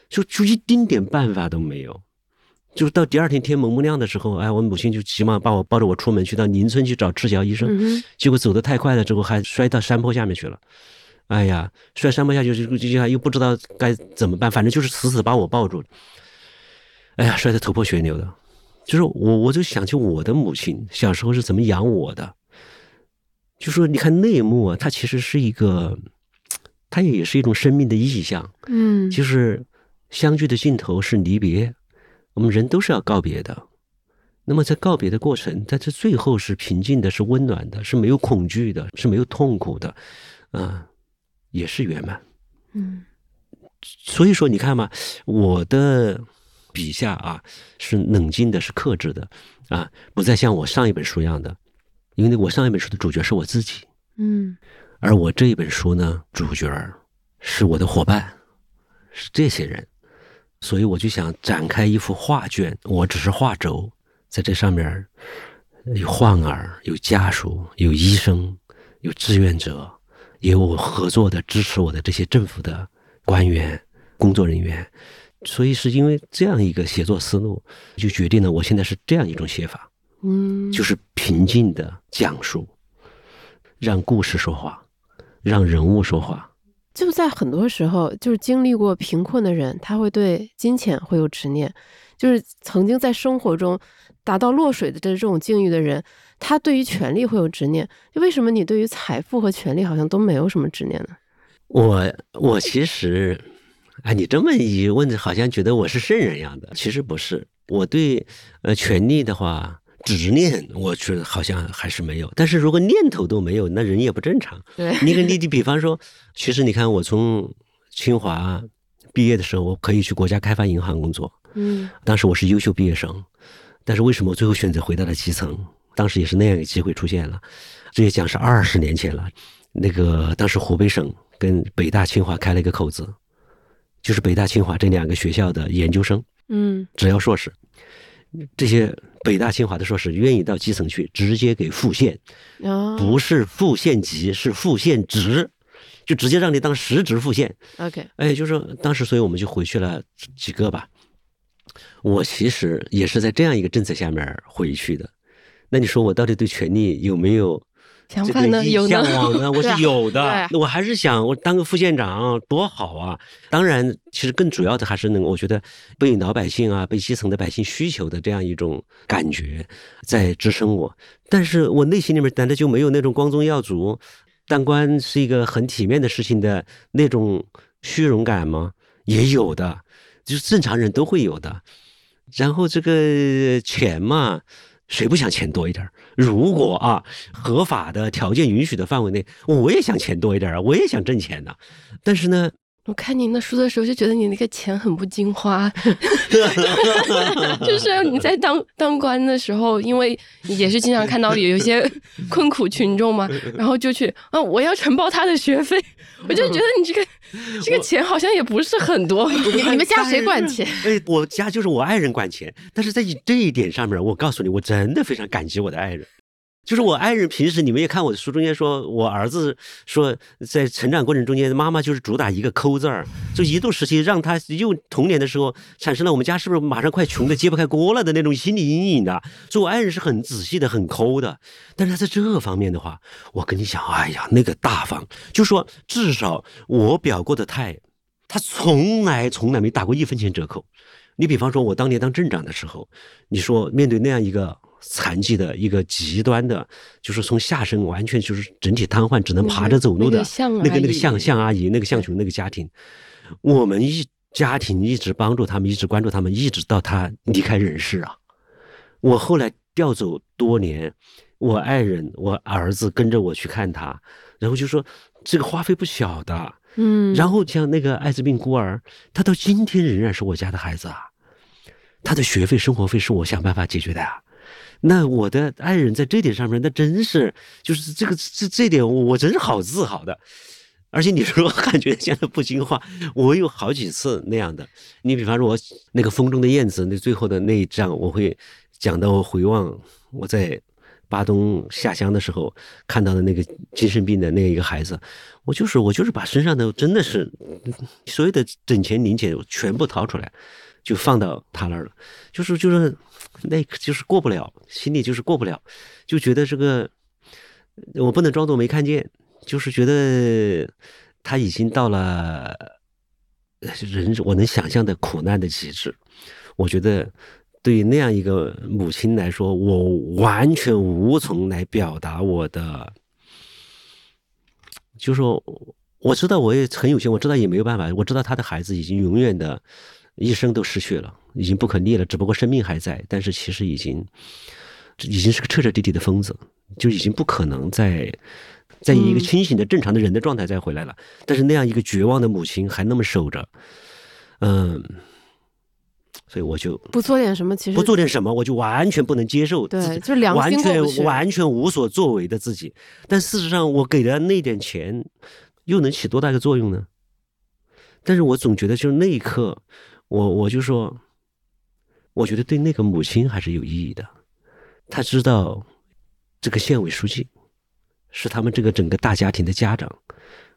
S3: 就就一丁点办法都没有，就是到第二天天蒙蒙亮的时候，哎，我母亲就急忙把我抱着我出门去到邻村去找赤脚医生，结果走得太快了，之后还摔到山坡下面去了。哎呀，摔山坡下去就就又不知道该怎么办，反正就是死死把我抱住。哎呀，摔得头破血流的。就是我，我就想起我的母亲小时候是怎么养我的。就说你看那一幕啊，它其实是一个，它也是一种生命的意象。
S1: 嗯，
S3: 就是相聚的尽头是离别，我们人都是要告别的。那么在告别的过程，在这最后是平静的，是温暖的，是没有恐惧的，是没有痛苦的，啊。也是圆满，
S1: 嗯，
S3: 所以说你看嘛，我的笔下啊是冷静的，是克制的，啊，不再像我上一本书一样的，因为我上一本书的主角是我自己，
S1: 嗯，
S3: 而我这一本书呢，主角是我的伙伴，是这些人，所以我就想展开一幅画卷，我只是画轴，在这上面有患儿，有家属，有医生，有志愿者。也有我合作的、支持我的这些政府的官员、工作人员，所以是因为这样一个写作思路，就决定了我现在是这样一种写法，
S1: 嗯，
S3: 就是平静的讲述，让故事说话，让人物说话。
S1: 就在很多时候，就是经历过贫困的人，他会对金钱会有执念，就是曾经在生活中达到落水的这种境遇的人。他对于权力会有执念，为什么你对于财富和权力好像都没有什么执念呢？
S3: 我我其实，哎，你这么一问，好像觉得我是圣人一样的，其实不是。我对呃权力的话，执念，我觉得好像还是没有。但是如果念头都没有，那人也不正常。
S1: 对，
S3: 你你你，比方说，其实你看，我从清华毕业的时候，我可以去国家开发银行工作。
S1: 嗯，
S3: 当时我是优秀毕业生，但是为什么我最后选择回到了基层？当时也是那样一个机会出现了。这也讲是二十年前了。那个当时湖北省跟北大清华开了一个口子，就是北大清华这两个学校的研究生，
S1: 嗯，
S3: 只要硕士，这些北大清华的硕士愿意到基层去，直接给副县，
S1: 哦，
S3: 不是副县级，是副县职，就直接让你当实职副县。
S1: OK，
S3: 哎，就是说当时，所以我们就回去了几个吧。我其实也是在这样一个政策下面回去的。那你说我到底对权力有没有这个
S2: 想法呢？有呢。
S3: 向往呢？我是有的我还是想，我当个副县长多好啊！当然，其实更主要的还是能，我觉得被老百姓啊，被基层的百姓需求的这样一种感觉在支撑我。但是我内心里面难道就没有那种光宗耀祖、当官是一个很体面的事情的那种虚荣感吗？也有的，就是正常人都会有的。然后这个钱嘛，谁不想钱多一点？如果啊，合法的条件允许的范围内，我也想钱多一点啊，我也想挣钱呢。但是呢，
S2: 我看您的书的时候，就觉得你那个钱很不经花，就是你在当当官的时候，因为也是经常看到有一些困苦群众嘛，然后就去啊，我要承包他的学费，我就觉得你这个这个钱好像也不是很多。
S1: 你你们家谁管钱？
S3: 哎，我家就是我爱人管钱，但是在这一点上面，我告诉你，我真的非常感激我的爱人。就是我爱人平时你们也看我的书中间说，我儿子说在成长过程中间，妈妈就是主打一个抠字儿，就一度时期让他又童年的时候产生了我们家是不是马上快穷的揭不开锅了的那种心理阴影的，所以我爱人是很仔细的、很抠的。但是他在这方面的话，我跟你讲，哎呀，那个大方，就说至少我表过的态，他从来从来没打过一分钱折扣。你比方说，我当年当镇长的时候，你说面对那样一个残疾的一个极端的，就是从下身完全就是整体瘫痪，只能爬着走路的
S2: 那个
S3: 那个向向阿姨，那个向琼那个家庭，我们一家庭一直帮助他们，一直关注他们，一直到他离开人世啊。我后来调走多年，我爱人、我儿子跟着我去看他，然后就说这个花费不小的。
S1: 嗯，
S3: 然后像那个艾滋病孤儿，他到今天仍然是我家的孩子啊，他的学费、生活费是我想办法解决的啊。那我的爱人在这点上面，那真是就是这个这这点，我我真是好自豪的。而且你说感觉现在不经话，我有好几次那样的。你比方说，我那个《风中的燕子》那最后的那一章，我会讲到回望我在巴东下乡的时候看到的那个精神病的那一个孩子，我就是我就是把身上的真的是所有的整钱零钱全部掏出来，就放到他那儿了，就是就是那个就是过不了，心里就是过不了，就觉得这个我不能装作没看见，就是觉得他已经到了人我能想象的苦难的极致，我觉得。对那样一个母亲来说，我完全无从来表达我的，就说我知道我也很有限，我知道也没有办法，我知道他的孩子已经永远的一生都失去了，已经不可逆了，只不过生命还在，但是其实已经已经是个彻彻底底的疯子，就已经不可能再再以一个清醒的正常的人的状态再回来了。但是那样一个绝望的母亲还那么守着，嗯。所以我就
S1: 不做点什么，其实
S3: 不做点什么，我就完全不能接受自己，
S1: 对，就是良
S3: 完全完全无所作为的自己。但事实上，我给的那点钱，又能起多大的作用呢？但是我总觉得，就是那一刻，我我就说，我觉得对那个母亲还是有意义的。他知道，这个县委书记是他们这个整个大家庭的家长，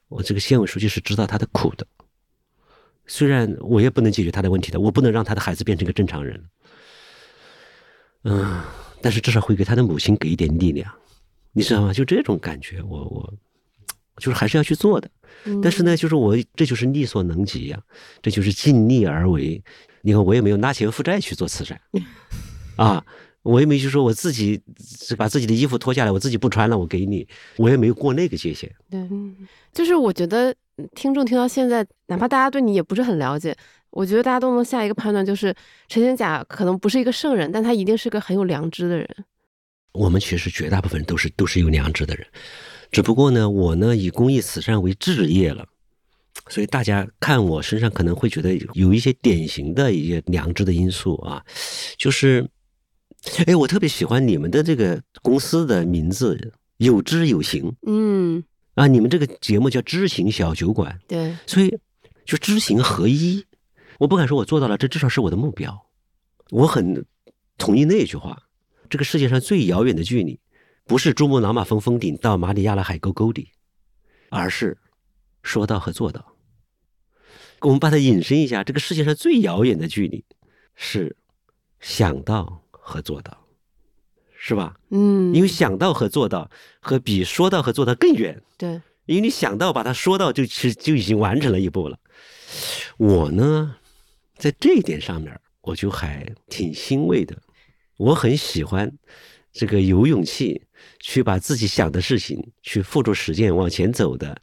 S3: 我这个县委书记是知道他的苦的。虽然我也不能解决他的问题的，我不能让他的孩子变成一个正常人，嗯，但是至少会给他的母亲给一点力量，你知道吗？就这种感觉，我我就是还是要去做的。但是呢，就是我这就是力所能及呀、这就是尽力而为。你看，我也没有拿钱负债去做慈善，啊，我也没就说我自己把自己的衣服脱下来，我自己不穿了，我给你，我也没有过那个界限。
S1: 对，就是我觉得听众听到现在，哪怕大家对你也不是很了解，我觉得大家都能下一个判断，就是陈显甲可能不是一个圣人，但他一定是个很有良知的人。
S3: 我们其实绝大部分都是都是有良知的人，只不过呢，我呢以公益慈善为置业了，所以大家看我身上可能会觉得有一些典型的一些良知的因素啊，就是，哎，我特别喜欢你们的这个公司的名字“有知有行”，
S1: 嗯，
S3: 啊，你们这个节目叫“知行小酒馆”，
S1: 对，
S3: 所以就知行合一，我不敢说我做到了，这至少是我的目标，我很同意那句话。这个世界上最遥远的距离，不是珠穆朗玛峰峰顶到马里亚纳海沟沟底，而是说到和做到。我们把它引申一下，这个世界上最遥远的距离是想到和做到，是吧？
S1: 嗯，
S3: 因为想到和做到，和比说到和做到更远。
S1: 对，
S3: 因为你想到把它说到，就其实就已经完成了一步了。我呢，在这一点上面，我就还挺欣慰的。我很喜欢这个有勇气去把自己想的事情去付诸实践往前走的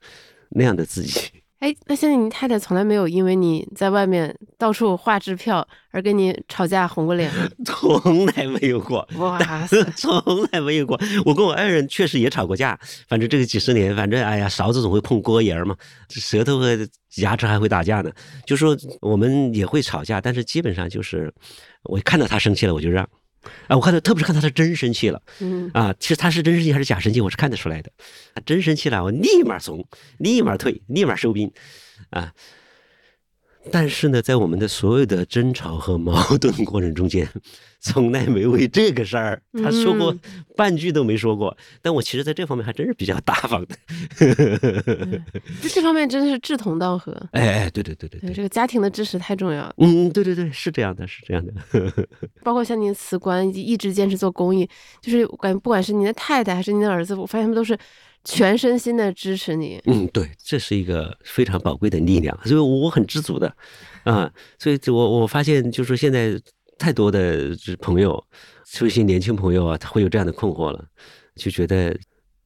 S3: 那样的自己。
S1: 哎，那现在你太太从来没有因为你在外面到处画支票而跟你吵架红过脸吗？
S3: 从来没有过，
S1: 哇，
S3: 从来没有过。我跟我爱人确实也吵过架，反正这个几十年，反正哎呀，勺子总会碰锅沿儿嘛，舌头和牙齿还会打架呢。就说我们也会吵架，但是基本上就是我看到他生气了，我就让。啊，我看他，特别是看他是真生气了，
S1: 嗯，
S3: 啊，其实他是真生气还是假生气，我是看得出来的。他真生气了，我立马怂，立马退，立马收兵，啊。但是呢，在我们的所有的争吵和矛盾过程中间，从来没为这个事儿他说过半句都没说过。但我其实在这方面还真是比较大方的，
S1: 就这方面真的是志同道合。
S3: 哎哎，对对对对
S1: 对，这个家庭的支持太重要了。
S3: 嗯，对对对，是这样的，是这样的。
S1: 包括像您辞官，一直坚持做公益，就是感觉不管是您的太太还是您的儿子，我发现他们都是。全身心的支持你，
S3: 嗯，对，这是一个非常宝贵的力量，所以我很知足的，啊，所以我我发现就是现在太多的朋友，一些年轻朋友啊，他会有这样的困惑了，就觉得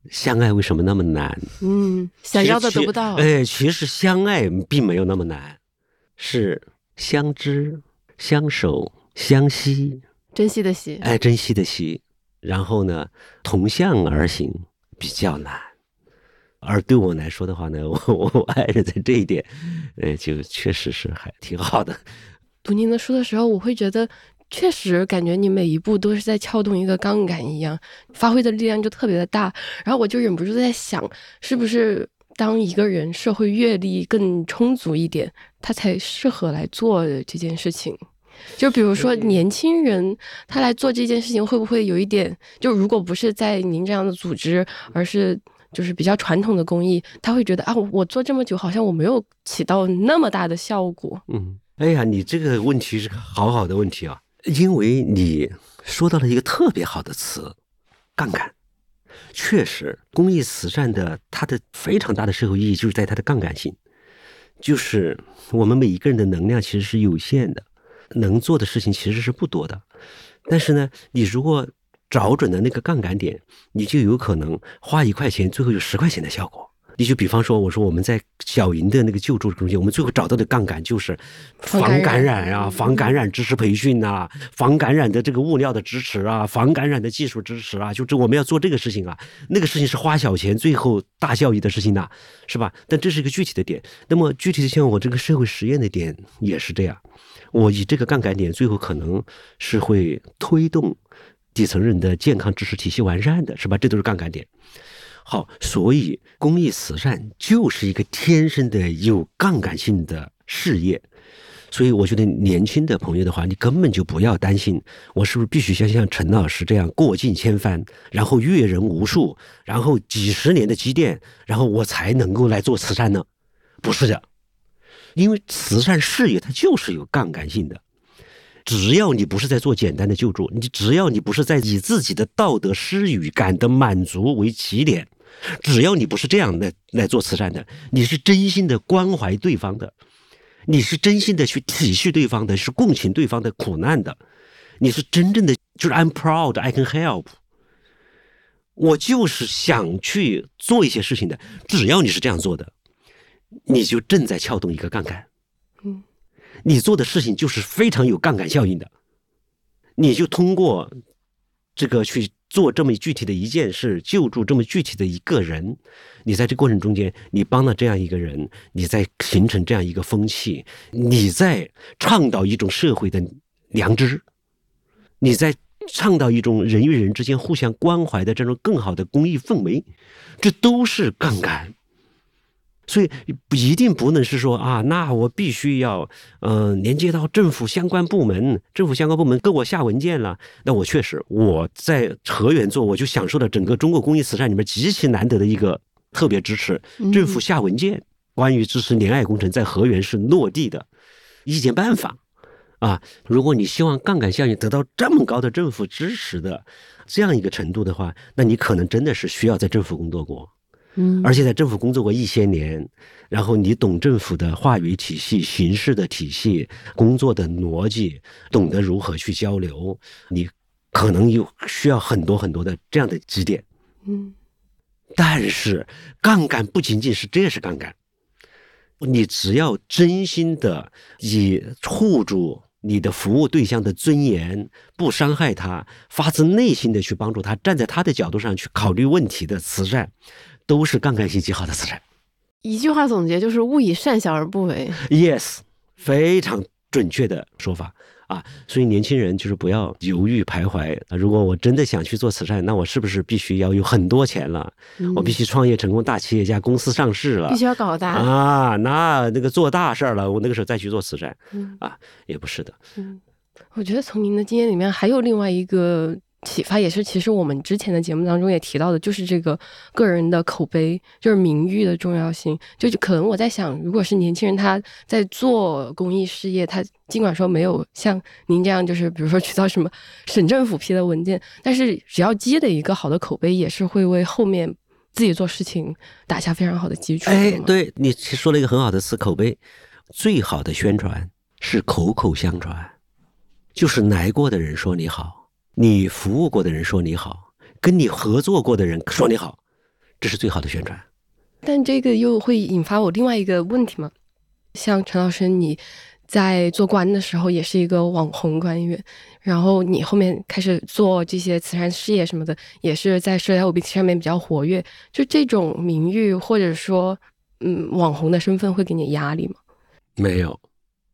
S3: 相爱为什么那么难？
S1: 嗯，想要的得不到。
S3: 哎，其实相爱并没有那么难，是相知、相守、相惜，
S1: 珍惜的惜，
S3: 哎，珍惜的惜，然后呢，同向而行。比较难，而对我来说的话呢，我我爱人在这一点，呃，就确实是还挺好的。
S2: 读您的书的时候，我会觉得，确实感觉你每一步都是在撬动一个杠杆一样，发挥的力量就特别的大。然后我就忍不住在想，是不是当一个人社会阅历更充足一点，他才适合来做这件事情。就比如说年轻人，他来做这件事情会不会有一点？就如果不是在您这样的组织，而是就是比较传统的公益，他会觉得啊，我做这么久，好像我没有起到那么大的效果。
S3: 嗯，哎呀，你这个问题是个好好的问题啊，因为你说到了一个特别好的词——杠杆。确实，公益慈善的它的非常大的社会意义就是在它的杠杆性，就是我们每一个人的能量其实是有限的。能做的事情其实是不多的，但是呢，你如果找准了那个杠杆点，你就有可能花一块钱，最后有十块钱的效果。你就比方说，我说我们在小营的那个救助中心，我们最后找到的杠杆就是防感染啊，防感染知识培训啊，防感染的这个物料的支持啊，防感染的技术支持啊，就这我们要做这个事情啊，那个事情是花小钱最后大效益的事情呐，是吧？但这是一个具体的点。那么具体的像我这个社会实验的点也是这样。我以这个杠杆点，最后可能是会推动底层人的健康知识体系完善的，是吧？这都是杠杆点。好，所以公益慈善就是一个天生的有杠杆性的事业。所以我觉得年轻的朋友的话，你根本就不要担心，我是不是必须像像陈老师这样过尽千帆，然后阅人无数，然后几十年的积淀，然后我才能够来做慈善呢？不是的。因为慈善事业它就是有杠杆性的，只要你不是在做简单的救助，你只要你不是在以自己的道德施与感的满足为起点，只要你不是这样来来做慈善的，你是真心的关怀对方的，你是真心的去体恤对方的，是共情对方的苦难的，你是真正的就是 I'm proud I can help，我就是想去做一些事情的，只要你是这样做的。你就正在撬动一个杠杆，
S1: 嗯，
S3: 你做的事情就是非常有杠杆效应的，你就通过这个去做这么具体的一件事，救助这么具体的一个人，你在这过程中间，你帮了这样一个人，你在形成这样一个风气，你在倡导一种社会的良知，你在倡导一种人与人之间互相关怀的这种更好的公益氛围，这都是杠杆。所以不一定不能是说啊，那我必须要嗯连接到政府相关部门，政府相关部门给我下文件了。那我确实我在河源做，我就享受了整个中国公益慈善里面极其难得的一个特别支持，政府下文件关于支持怜爱工程在河源是落地的意见办法啊。如果你希望杠杆效应得到这么高的政府支持的这样一个程度的话，那你可能真的是需要在政府工作过。
S1: 嗯，
S3: 而且在政府工作过一些年，然后你懂政府的话语体系、形式的体系、工作的逻辑，懂得如何去交流，你可能有需要很多很多的这样的积淀。
S1: 嗯，
S3: 但是杠杆不仅仅是这是杠杆，你只要真心的以护住你的服务对象的尊严，不伤害他，发自内心的去帮助他，站在他的角度上去考虑问题的慈善。都是杠杆性极好的慈善。
S1: 一句话总结就是“勿以善小而不为”。
S3: Yes，非常准确的说法啊！所以年轻人就是不要犹豫徘徊啊！如果我真的想去做慈善，那我是不是必须要有很多钱了？我必须创业成功，大企业家，公司上市了，
S1: 必须要搞大
S3: 啊！那那个做大事儿了，我那个时候再去做慈善啊，也不是的。
S2: 嗯，我觉得从您的经验里面还有另外一个。启发也是，其实我们之前的节目当中也提到的，就是这个个人的口碑，就是名誉的重要性。就可能我在想，如果是年轻人他在做公益事业，他尽管说没有像您这样，就是比如说取到什么省政府批的文件，但是只要积累一个好的口碑，也是会为后面自己做事情打下非常好的基础。
S3: 哎，对你说了一个很好的词，口碑最好的宣传是口口相传，就是来过的人说你好。你服务过的人说你好，跟你合作过的人说你好，这是最好的宣传。
S2: 但这个又会引发我另外一个问题吗？像陈老师，你在做官的时候也是一个网红官员，然后你后面开始做这些慈善事业什么的，也是在社交媒体上面比较活跃。就这种名誉或者说嗯网红的身份，会给你压力吗？
S3: 没有，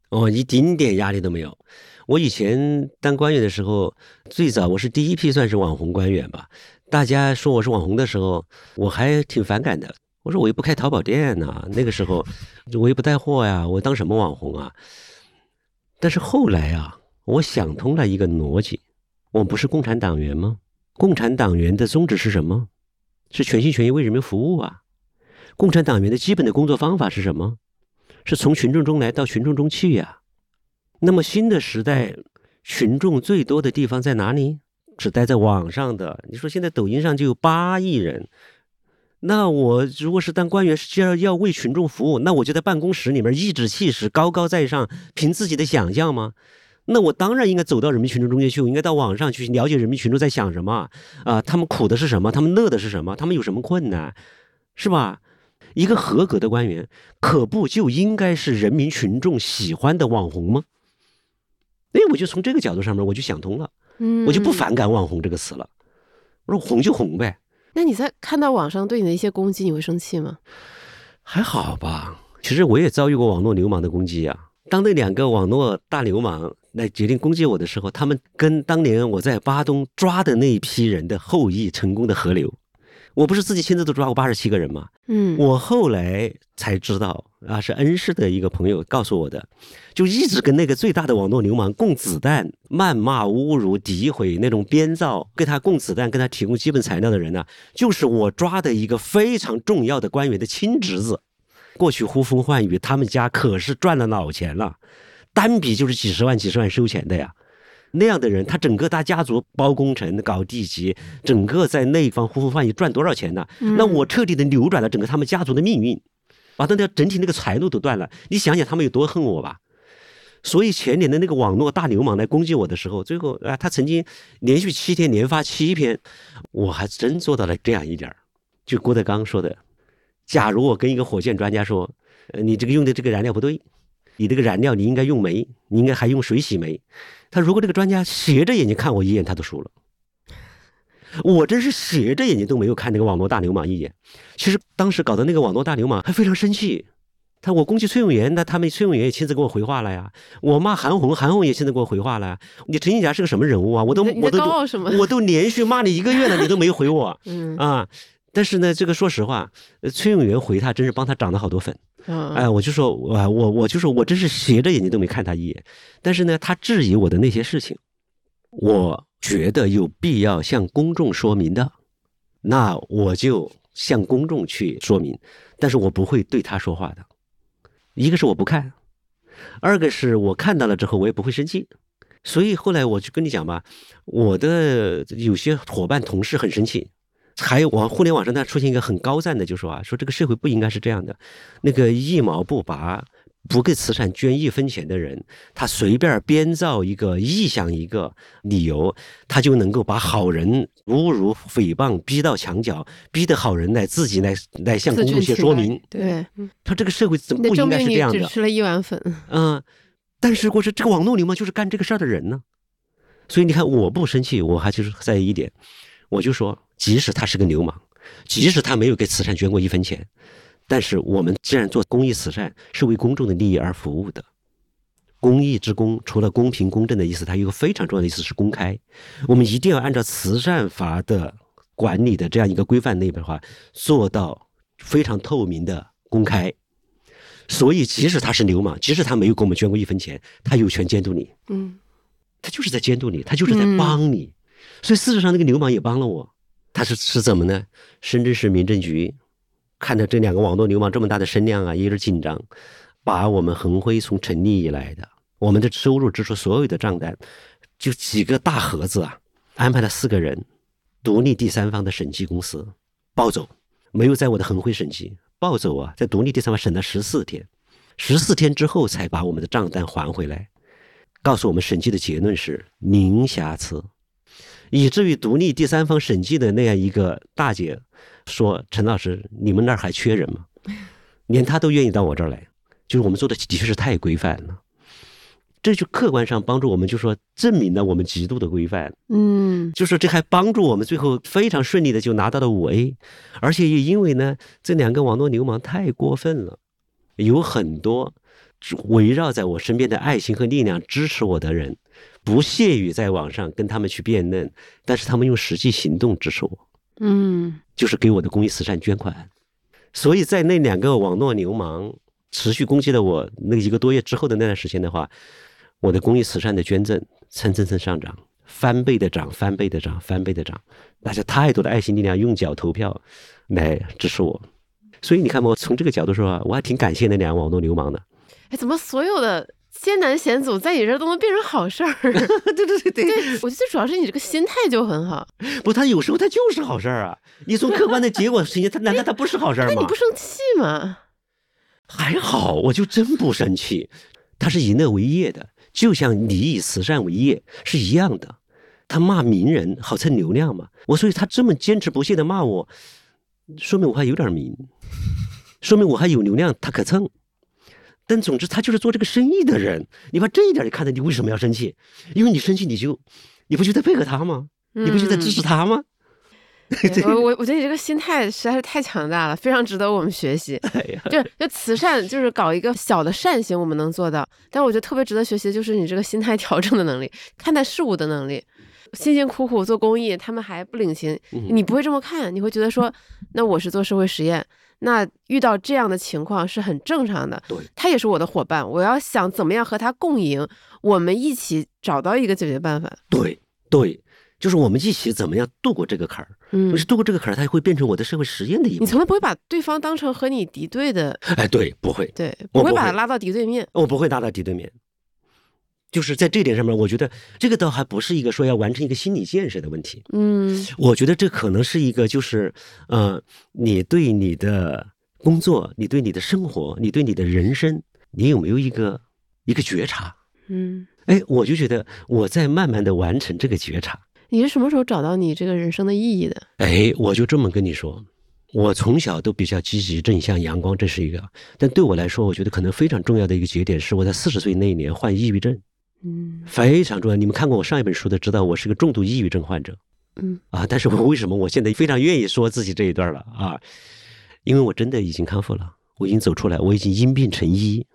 S3: 哦，一丁点压力都没有。我以前当官员的时候，最早我是第一批算是网红官员吧。大家说我是网红的时候，我还挺反感的。我说我又不开淘宝店呐，那个时候我又不带货呀，我当什么网红啊？但是后来啊，我想通了一个逻辑：我们不是共产党员吗？共产党员的宗旨是什么？是全心全意为人民服务啊。共产党员的基本的工作方法是什么？是从群众中来到群众中去呀。那么新的时代，群众最多的地方在哪里？是待在网上的。你说现在抖音上就有八亿人，那我如果是当官员，是要要为群众服务，那我就在办公室里面颐指气使、高高在上，凭自己的想象吗？那我当然应该走到人民群众中间去，我应该到网上去了解人民群众在想什么啊？他们苦的是什么？他们乐的是什么？他们有什么困难？是吧？一个合格的官员，可不就应该是人民群众喜欢的网红吗？哎，我就从这个角度上面，我就想通了，嗯，我就不反感“网红”这个词了。我说红就红呗。
S1: 那你在看到网上对你的一些攻击，你会生气吗？
S3: 还好吧。其实我也遭遇过网络流氓的攻击啊。当那两个网络大流氓来决定攻击我的时候，他们跟当年我在巴东抓的那一批人的后裔成功的合流。我不是自己亲自都抓过八十七个人吗？
S1: 嗯，
S3: 我后来才知道啊，是恩师的一个朋友告诉我的，就一直跟那个最大的网络流氓供子弹、谩骂、侮辱、诋毁那种编造，给他供子弹、给他提供基本材料的人呢，就是我抓的一个非常重要的官员的亲侄子。过去呼风唤雨，他们家可是赚了老钱了，单笔就是几十万、几十万收钱的呀。那样的人，他整个大家族包工程、搞地基，整个在那一方呼风唤雨赚多少钱呢？那我彻底的扭转了整个他们家族的命运，把他的整体那个财路都断了。你想想他们有多恨我吧？所以前年的那个网络大流氓来攻击我的时候，最后啊，他曾经连续七天连发七篇，我还真做到了这样一点就郭德纲说的：“假如我跟一个火箭专家说，呃，你这个用的这个燃料不对，你这个燃料你应该用煤，你应该还用水洗煤。”他如果这个专家斜着眼睛看我一眼，他都输了。我真是斜着眼睛都没有看那个网络大流氓一眼。其实当时搞的那个网络大流氓还非常生气，他我攻击崔永元，那他们崔永元也亲自给我回话了呀。我骂韩红，韩红也亲自给我回话了。你陈锦霞是个什么人物啊？我都我都我都连续骂你一个月了，你都没回我。嗯啊，但是呢，这个说实话，崔永元回他真是帮他涨了好多粉。哎，我就说，我我我就说我真是斜着眼睛都没看他一眼。但是呢，他质疑我的那些事情，我觉得有必要向公众说明的，那我就向公众去说明。但是我不会对他说话的。一个是我不看，二个是我看到了之后我也不会生气。所以后来我就跟你讲吧，我的有些伙伴同事很生气。还有网互联网上，它出现一个很高赞的，就说啊，说这个社会不应该是这样的。那个一毛不拔、不给慈善捐一分钱的人，他随便编造一个、臆想一个理由，他就能够把好人侮辱、诽谤、逼到墙角，逼得好人来自己来来向公众去说明。
S1: 对，
S3: 他这个社会怎么不应该是这样的？只
S1: 吃了一碗粉。
S3: 嗯，但是我说这个网络流氓就是干这个事儿的人呢。所以你看，我不生气，我还就是在意一点，我就说。即使他是个流氓，即使他没有给慈善捐过一分钱，但是我们既然做公益慈善，是为公众的利益而服务的。公益之公，除了公平公正的意思，它有一个非常重要的意思是公开。我们一定要按照慈善法的管理的这样一个规范内的话，做到非常透明的公开。所以，即使他是流氓，即使他没有给我们捐过一分钱，他有权监督你。嗯，他就是在监督你，他就是在帮你。所以，事实上，那个流氓也帮了我。他是是怎么呢？深圳市民政局看到这两个网络流氓这么大的声量啊，有点紧张，把我们恒辉从成立以来的我们的收入支出所有的账单，就几个大盒子啊，安排了四个人，独立第三方的审计公司抱走，没有在我的恒辉审计抱走啊，在独立第三方审了十四天，十四天之后才把我们的账单还回来，告诉我们审计的结论是零瑕疵。以至于独立第三方审计的那样一个大姐说：“陈老师，你们那儿还缺人吗？连她都愿意到我这儿来，就是我们做的的确是太规范了。这就客观上帮助我们，就说证明了我们极度的规范。嗯，就是这还帮助我们最后非常顺利的就拿到了五 A，而且也因为呢，这两个网络流氓太过分了，有很多围绕在我身边的爱心和力量支持我的人。”不屑于在网上跟他们去辩论，但是他们用实际行动支持我，嗯，就是给我的公益慈善捐款。所以在那两个网络流氓持续攻击了我那一个多月之后的那段时间的话，我的公益慈善的捐赠蹭蹭蹭上涨，翻倍的涨，翻倍的涨，翻倍的涨。大家太多的爱心力量用脚投票来支持我，所以你看，我从这个角度说，我还挺感谢那两个网络流氓的。
S1: 哎，怎么所有的？艰难险阻在你这儿都能变成好事儿，对
S3: 对对对，
S1: 我觉得最主要是你这个心态就很好。
S3: 不，他有时候他就是好事儿啊。你从客观的结果实现，他难道他不是好事儿吗？
S1: 那你不生气吗？
S3: 还好，我就真不生气。他是以乐为业的，就像你以慈善为业是一样的。他骂名人好蹭流量嘛，我所以他这么坚持不懈的骂我，说明我还有点名，说明我还有流量，他可蹭。但总之，他就是做这个生意的人。你把这一点你看到，你为什么要生气？因为你生气，你就你不就在配合他吗？你不就在支持他吗？
S1: 我我我觉得你这个心态实在是太强大了，非常值得我们学习。就就慈善，就是搞一个小的善行，我们能做到。但我觉得特别值得学习的就是你这个心态调整的能力，看待事物的能力。辛辛苦苦做公益，他们还不领情，你不会这么看，你会觉得说，那我是做社会实验。那遇到这样的情况是很正常的。
S3: 对，
S1: 他也是我的伙伴，我要想怎么样和他共赢，我们一起找到一个解决办法。
S3: 对对，就是我们一起怎么样度过这个坎儿。嗯，是度过这个坎儿，他会变成我的社会实验的一部分。
S1: 你从来不会把对方当成和你敌对的。
S3: 哎，对，不会。
S1: 对，不
S3: 会
S1: 把他拉到敌对面。
S3: 我不会拉到敌对面。就是在这点上面，我觉得这个倒还不是一个说要完成一个心理建设的问题。嗯，我觉得这可能是一个，就是，呃，你对你的工作，你对你的生活，你对你的人生，你有没有一个一个觉察？嗯，哎，我就觉得我在慢慢的完成这个觉察。
S1: 你是什么时候找到你这个人生的意义的？
S3: 哎，我就这么跟你说，我从小都比较积极、正向、阳光，这是一个。但对我来说，我觉得可能非常重要的一个节点是我在四十岁那一年患抑郁症。嗯，非常重要。你们看过我上一本书的，知道我是个重度抑郁症患者。
S1: 嗯
S3: 啊，但是我为什么我现在非常愿意说自己这一段了啊？因为我真的已经康复了，我已经走出来，我已经因病成医，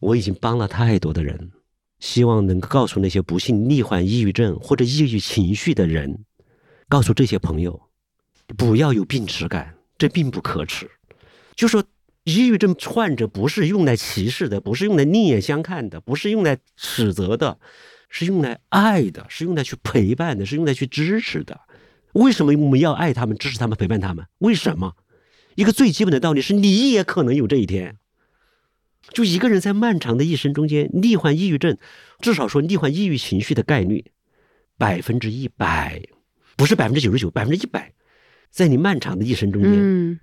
S3: 我已经帮了太多的人，希望能够告诉那些不幸罹患抑郁症或者抑郁情绪的人，告诉这些朋友，不要有病耻感，这并不可耻。就说抑郁症患者不是用来歧视的，不是用来另眼相看的，不是用来指责的，是用来爱的，是用来去陪伴的，是用来去支持的。为什么我们要爱他们、支持他们、陪伴他们？为什么？一个最基本的道理是你也可能有这一天。就一个人在漫长的一生中间罹患抑郁症，至少说罹患抑郁情绪的概率百分之一百，不是百分之九十九，百分之一百，在你漫长的一生中间，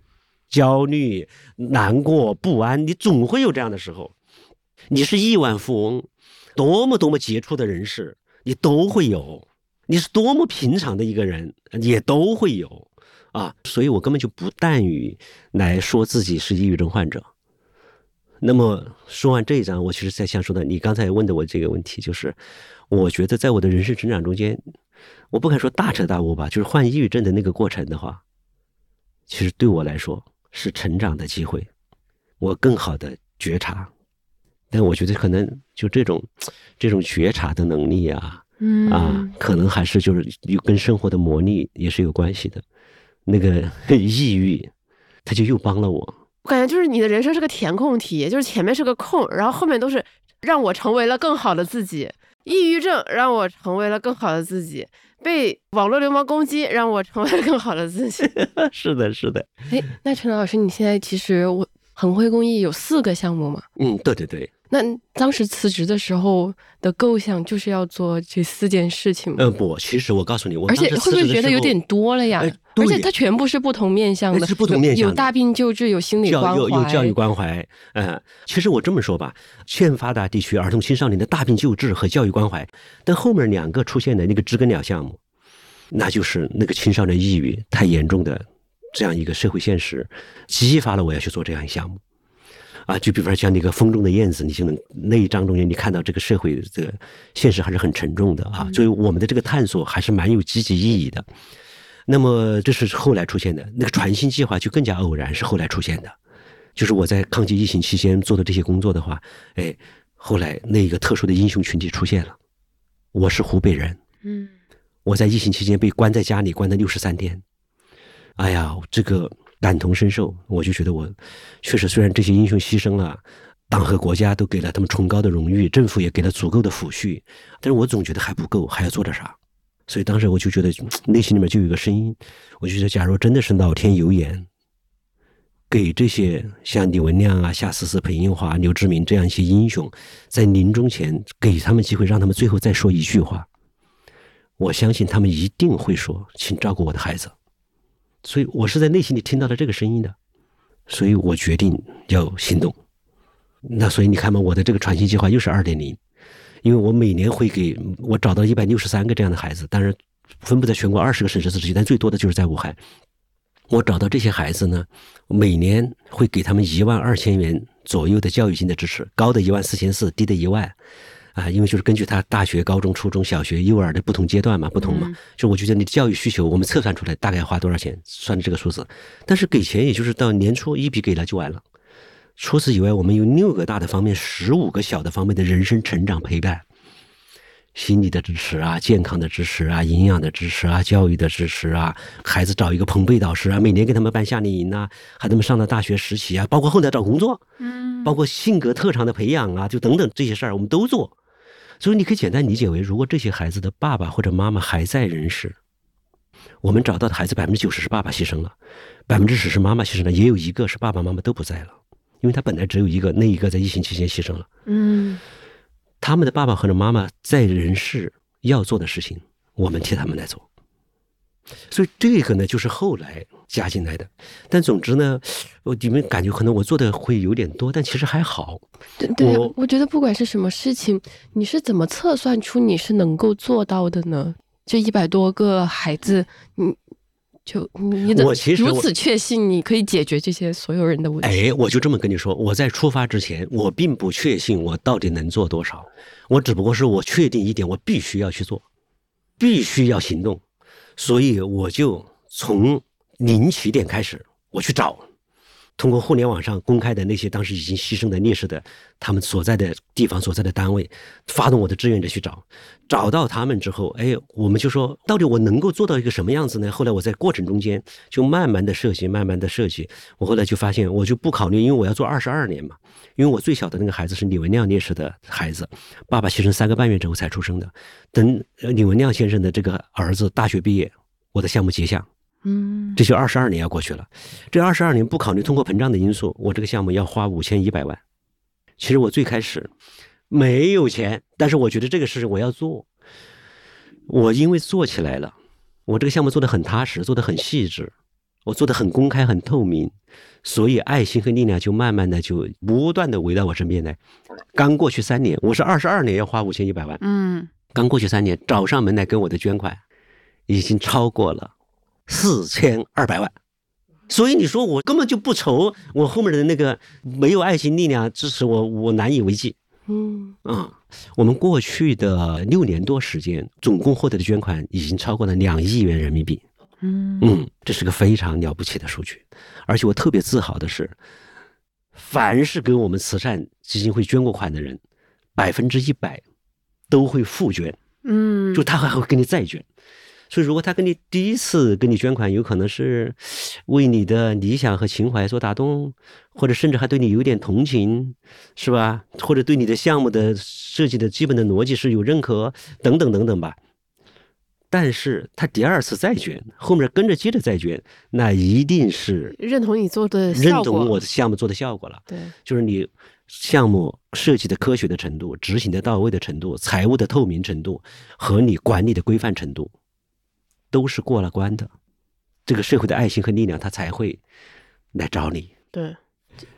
S3: 焦虑、难过、不安，你总会有这样的时候。你是亿万富翁，多么多么杰出的人士，你都会有；你是多么平常的一个人，也都会有啊。所以我根本就不惮于来说自己是抑郁症患者。那么说完这一章，我其实在想说的，你刚才问的我这个问题，就是我觉得在我的人生成长中间，我不敢说大彻大悟吧，就是患抑郁症的那个过程的话，其实对我来说是成长的机会，我更好的觉察。但我觉得可能就这种这种觉察的能力啊，
S1: 嗯
S3: 啊，可能还是就是有跟生活的磨砺也是有关系的。那个 抑郁，他就又帮了我。
S1: 我感觉就是你的人生是个填空题，就是前面是个空，然后后面都是让我成为了更好的自己。抑郁症让我成为了更好的自己，被网络流氓攻击让我成为了更好的自己。
S3: 是的，是的。
S2: 哎，那陈老师，你现在其实我恒辉公益有四个项目吗？
S3: 嗯，对对对。
S2: 那当时辞职的时候的构想就是要做这四件事情吗？
S3: 嗯，不，其实我告诉你，我
S2: 而且会不会觉得有点多了呀？
S3: 哎
S2: 而且它全部是不同面向的，
S3: 是不同面向
S2: 有有大病救治，有心理关怀，
S3: 有有教育关怀，嗯，其实我这么说吧，欠发达地区儿童青少年的大病救治和教育关怀，但后面两个出现的那个知更鸟项目，那就是那个青少年抑郁太严重的这样一个社会现实，激发了我要去做这样一项目。啊，就比方说像那个风中的燕子，你就能那一章中间，你看到这个社会这个现实还是很沉重的啊，所以我们的这个探索还是蛮有积极意义的。那么这是后来出现的，那个传心计划就更加偶然，是后来出现的。就是我在抗击疫情期间做的这些工作的话，哎，后来那一个特殊的英雄群体出现了。我是湖北人，
S1: 嗯
S3: 我在疫情期间被关在家里，关了六十三天。哎呀，这个感同身受，我就觉得我确实，虽然这些英雄牺牲了，党和国家都给了他们崇高的荣誉，政府也给了足够的抚恤，但是我总觉得还不够，还要做点啥。所以当时我就觉得内心里面就有个声音，我就觉得，假如真的是老天有眼，给这些像李文亮啊、夏思思、裴英华、刘志明这样一些英雄，在临终前给他们机会，让他们最后再说一句话，我相信他们一定会说：“请照顾我的孩子。”所以我是在内心里听到了这个声音的，所以我决定要行动。那所以你看嘛，我的这个传心计划又是二点零，因为我每年会给我找到一百六十三个这样的孩子，当然分布在全国二十个省市自治区，但最多的就是在武汉。我找到这些孩子呢，每年会给他们一万二千元左右的教育金的支持，高的一万四千四，低的一万。啊，因为就是根据他大学、高中、初中小学、幼儿的不同阶段嘛，不同嘛，就我觉得你的教育需求，我们测算出来大概花多少钱，算的这个数字。但是给钱也就是到年初一笔给了就完了。除此以外，我们有六个大的方面，十五个小的方面的人生成长陪伴，心理的支持啊，健康的支持啊，营养的支持啊，教育的支持啊，孩子找一个朋辈导师啊，每年给他们办夏令营啊，孩子们上了大学实习啊，包括后来找工作，
S1: 嗯
S3: 包括性格特长的培养啊，就等等这些事儿，我们都做。所以你可以简单理解为，如果这些孩子的爸爸或者妈妈还在人世，我们找到的孩子百分之九十是爸爸牺牲了，百分之十是妈妈牺牲了，也有一个是爸爸妈妈都不在了，因为他本来只有一个，那一个在疫情期间牺牲了。
S1: 嗯
S3: 他们的爸爸或者妈妈在人世要做的事情，我们替他们来做。所以这个呢，就是后来加进来的。但总之呢，我你们感觉可能我做的会有点多，但其实还好。
S2: 对对
S3: 我，
S2: 我觉得不管是什么事情，你是怎么测算出你是能够做到的呢？这一百多个孩子，你就你的
S3: 我其实
S2: 如此确信你可以解决这些所有人的问题。
S3: 哎，我就这么跟你说，我在出发之前，我并不确信我到底能做多少，我只不过是我确定一点，我必须要去做，必须要行动。所以我就从零起点开始，我去找。通过互联网上公开的那些当时已经牺牲的烈士的他们所在的地方所在的单位，发动我的志愿者去找，找到他们之后，哎，我们就说到底我能够做到一个什么样子呢？后来我在过程中间就慢慢的设计，慢慢的设计。我后来就发现，我就不考虑，因为我要做二十二年嘛。因为我最小的那个孩子是李文亮烈士的孩子，爸爸牺牲三个半月之后才出生的。等李文亮先生的这个儿子大学毕业，我的项目结项。
S1: 嗯，
S3: 这就二十二年要过去了。这二十二年不考虑通货膨胀的因素，我这个项目要花五千一百万。其实我最开始没有钱，但是我觉得这个事我要做。我因为做起来了，我这个项目做的很踏实，做的很细致，我做的很公开、很透明，所以爱心和力量就慢慢的就不断的围到我身边来。刚过去三年，我是二十二年要花五千一百万。
S1: 嗯，
S3: 刚过去三年找上门来跟我的捐款，已经超过了。四千二百万，所以你说我根本就不愁我后面的那个没有爱心力量支持我，我难以为继。
S1: 嗯
S3: 啊，我们过去的六年多时间，总共获得的捐款已经超过了两亿元人民币。
S1: 嗯
S3: 嗯，这是个非常了不起的数据，而且我特别自豪的是，凡是给我们慈善基金会捐过款的人，百分之一百都会复捐。
S1: 嗯，
S3: 就他还会给你再捐。所以，如果他跟你第一次跟你捐款，有可能是为你的理想和情怀所打动，或者甚至还对你有点同情，是吧？或者对你的项目的设计的基本的逻辑是有认可，等等等等吧。但是他第二次再捐，后面跟着接着再捐，那一定是
S1: 认同你做的
S3: 认同我的项目做的效果了。
S1: 对，
S3: 就是你项目设计的科学的程度、执行的到位的程度、财务的透明程度和你管理的规范程度。都是过了关的，这个社会的爱心和力量，他才会来找你。
S1: 对。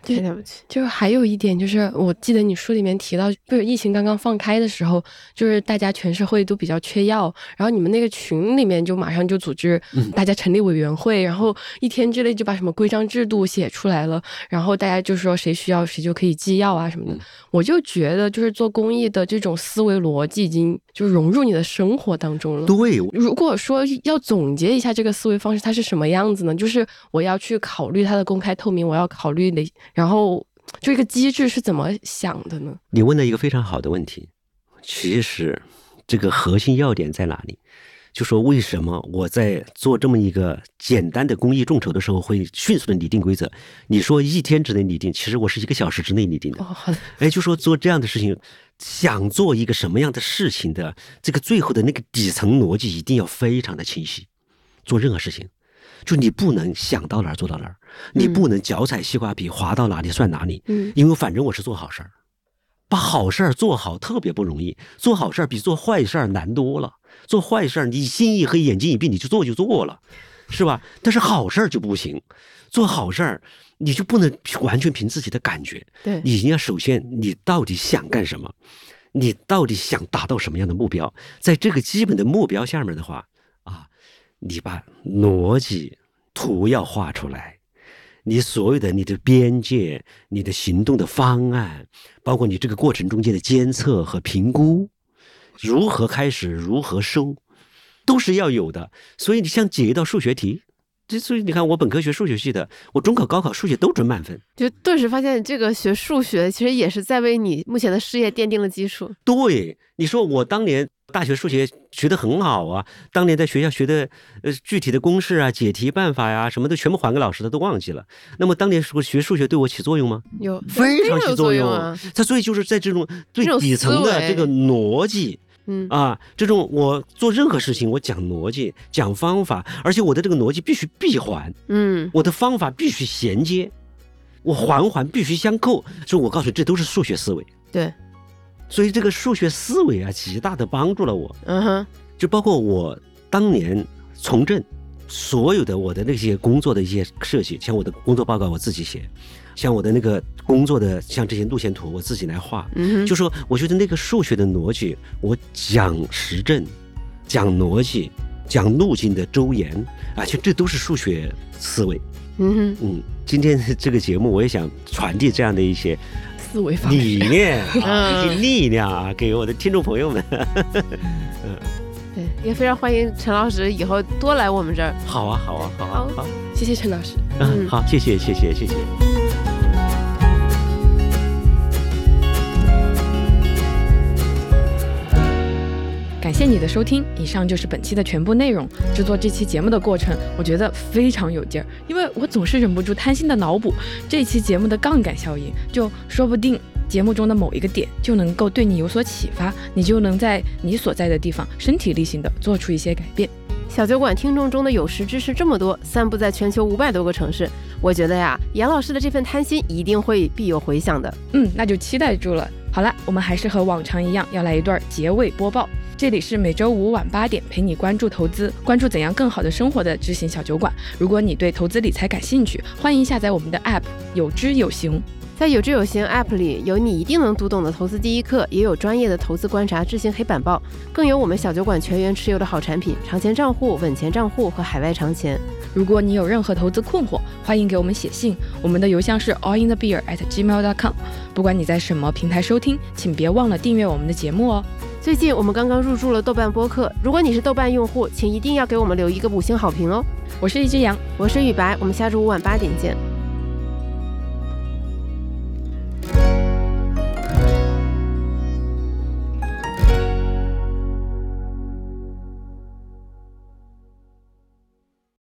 S1: 太了不起！
S2: 就是还有一点，就是我记得你书里面提到，就是疫情刚刚放开的时候，就是大家全社会都比较缺药，然后你们那个群里面就马上就组织大家成立委员会，然后一天之内就把什么规章制度写出来了，然后大家就说谁需要谁就可以寄药啊什么的。我就觉得，就是做公益的这种思维逻辑已经就融入你的生活当中了。
S3: 对，
S2: 如果说要总结一下这个思维方式，它是什么样子呢？就是我要去考虑它的公开透明，我要考虑哪。然后，这个机制是怎么想的呢？
S3: 你问了一个非常好的问题。其实，这个核心要点在哪里？就说为什么我在做这么一个简单的公益众筹的时候，会迅速的拟定规则？你说一天之内拟定，其实我是一个小时之内拟定的。
S2: 哦，好的。
S3: 哎，就说做这样的事情，想做一个什么样的事情的，这个最后的那个底层逻辑一定要非常的清晰。做任何事情。就你不能想到哪儿做到哪儿，你不能脚踩西瓜皮滑到哪里算哪里。
S2: 嗯，
S3: 因为反正我是做好事儿，把好事儿做好特别不容易，做好事儿比做坏事儿难多了。做坏事儿你心一黑眼睛一闭你就做就做了，是吧？但是好事儿就不行，做好事儿你就不能完全凭自己的感觉。
S1: 对，
S3: 你要首先你到底想干什么，你到底想达到什么样的目标，在这个基本的目标下面的话。你把逻辑图要画出来，你所有的你的边界、你的行动的方案，包括你这个过程中间的监测和评估，如何开始，如何收，都是要有的。所以你像解一道数学题。所以你看，我本科学数学系的，我中考、高考数学都准满分，
S1: 就顿时发现这个学数学其实也是在为你目前的事业奠定了基础。
S3: 对，你说我当年大学数学学得很好啊，当年在学校学的呃具体的公式啊、解题办法呀，什么都全部还给老师的，都忘记了。那么当年说学数学对我起作用吗？
S1: 有，
S3: 非常起
S1: 作
S3: 用啊。它所以就是在这种最底层的这个逻辑。
S1: 嗯
S3: 啊，这种我做任何事情，我讲逻辑，讲方法，而且我的这个逻辑必须闭环，
S1: 嗯，
S3: 我的方法必须衔接，我环环必须相扣，所以我告诉你，这都是数学思维。
S1: 对，
S3: 所以这个数学思维啊，极大的帮助了我。
S1: 嗯哼，
S3: 就包括我当年从政，所有的我的那些工作的一些设计，像我的工作报告我自己写。像我的那个工作的，像这些路线图，我自己来画。
S1: 嗯，
S3: 就说我觉得那个数学的逻辑，我讲实证，讲逻辑，讲路径的周延，啊，就这都是数学思维。
S1: 嗯哼，
S3: 嗯，今天这个节目，我也想传递这样的一些
S2: 思维方
S3: 理念 啊，一些力量啊，给我的听众朋友们。嗯。
S1: 对，也非常欢迎陈老师以后多来我们这儿。
S3: 好啊，好啊，好啊，好，
S2: 谢谢陈老师。
S3: 嗯，好，谢谢，谢谢，谢谢。
S4: 感谢你的收听，以上就是本期的全部内容。制作这期节目的过程，我觉得非常有劲儿，因为我总是忍不住贪心的脑补这期节目的杠杆效应，就说不定节目中的某一个点就能够对你有所启发，你就能在你所在的地方身体力行的做出一些改变。
S1: 小酒馆听众中的有识之士这么多，散布在全球五百多个城市，我觉得呀，严老师的这份贪心一定会必有回响的。
S4: 嗯，那就期待住了。好了，我们还是和往常一样，要来一段结尾播报。这里是每周五晚八点陪你关注投资、关注怎样更好的生活的知行小酒馆。如果你对投资理财感兴趣，欢迎下载我们的 App，有知有行。
S1: 在有知有行 App 里，有你一定能读懂的投资第一课，也有专业的投资观察、智行黑板报，更有我们小酒馆全员持有的好产品——长钱账户、稳钱账户和海外长钱。
S4: 如果你有任何投资困惑，欢迎给我们写信，我们的邮箱是 allinthebeer@gmail.com。不管你在什么平台收听，请别忘了订阅我们的节目哦。
S1: 最近我们刚刚入驻了豆瓣播客，如果你是豆瓣用户，请一定要给我们留一个五星好评哦。
S4: 我是一只羊，
S1: 我是雨白，我们下周五晚八点见。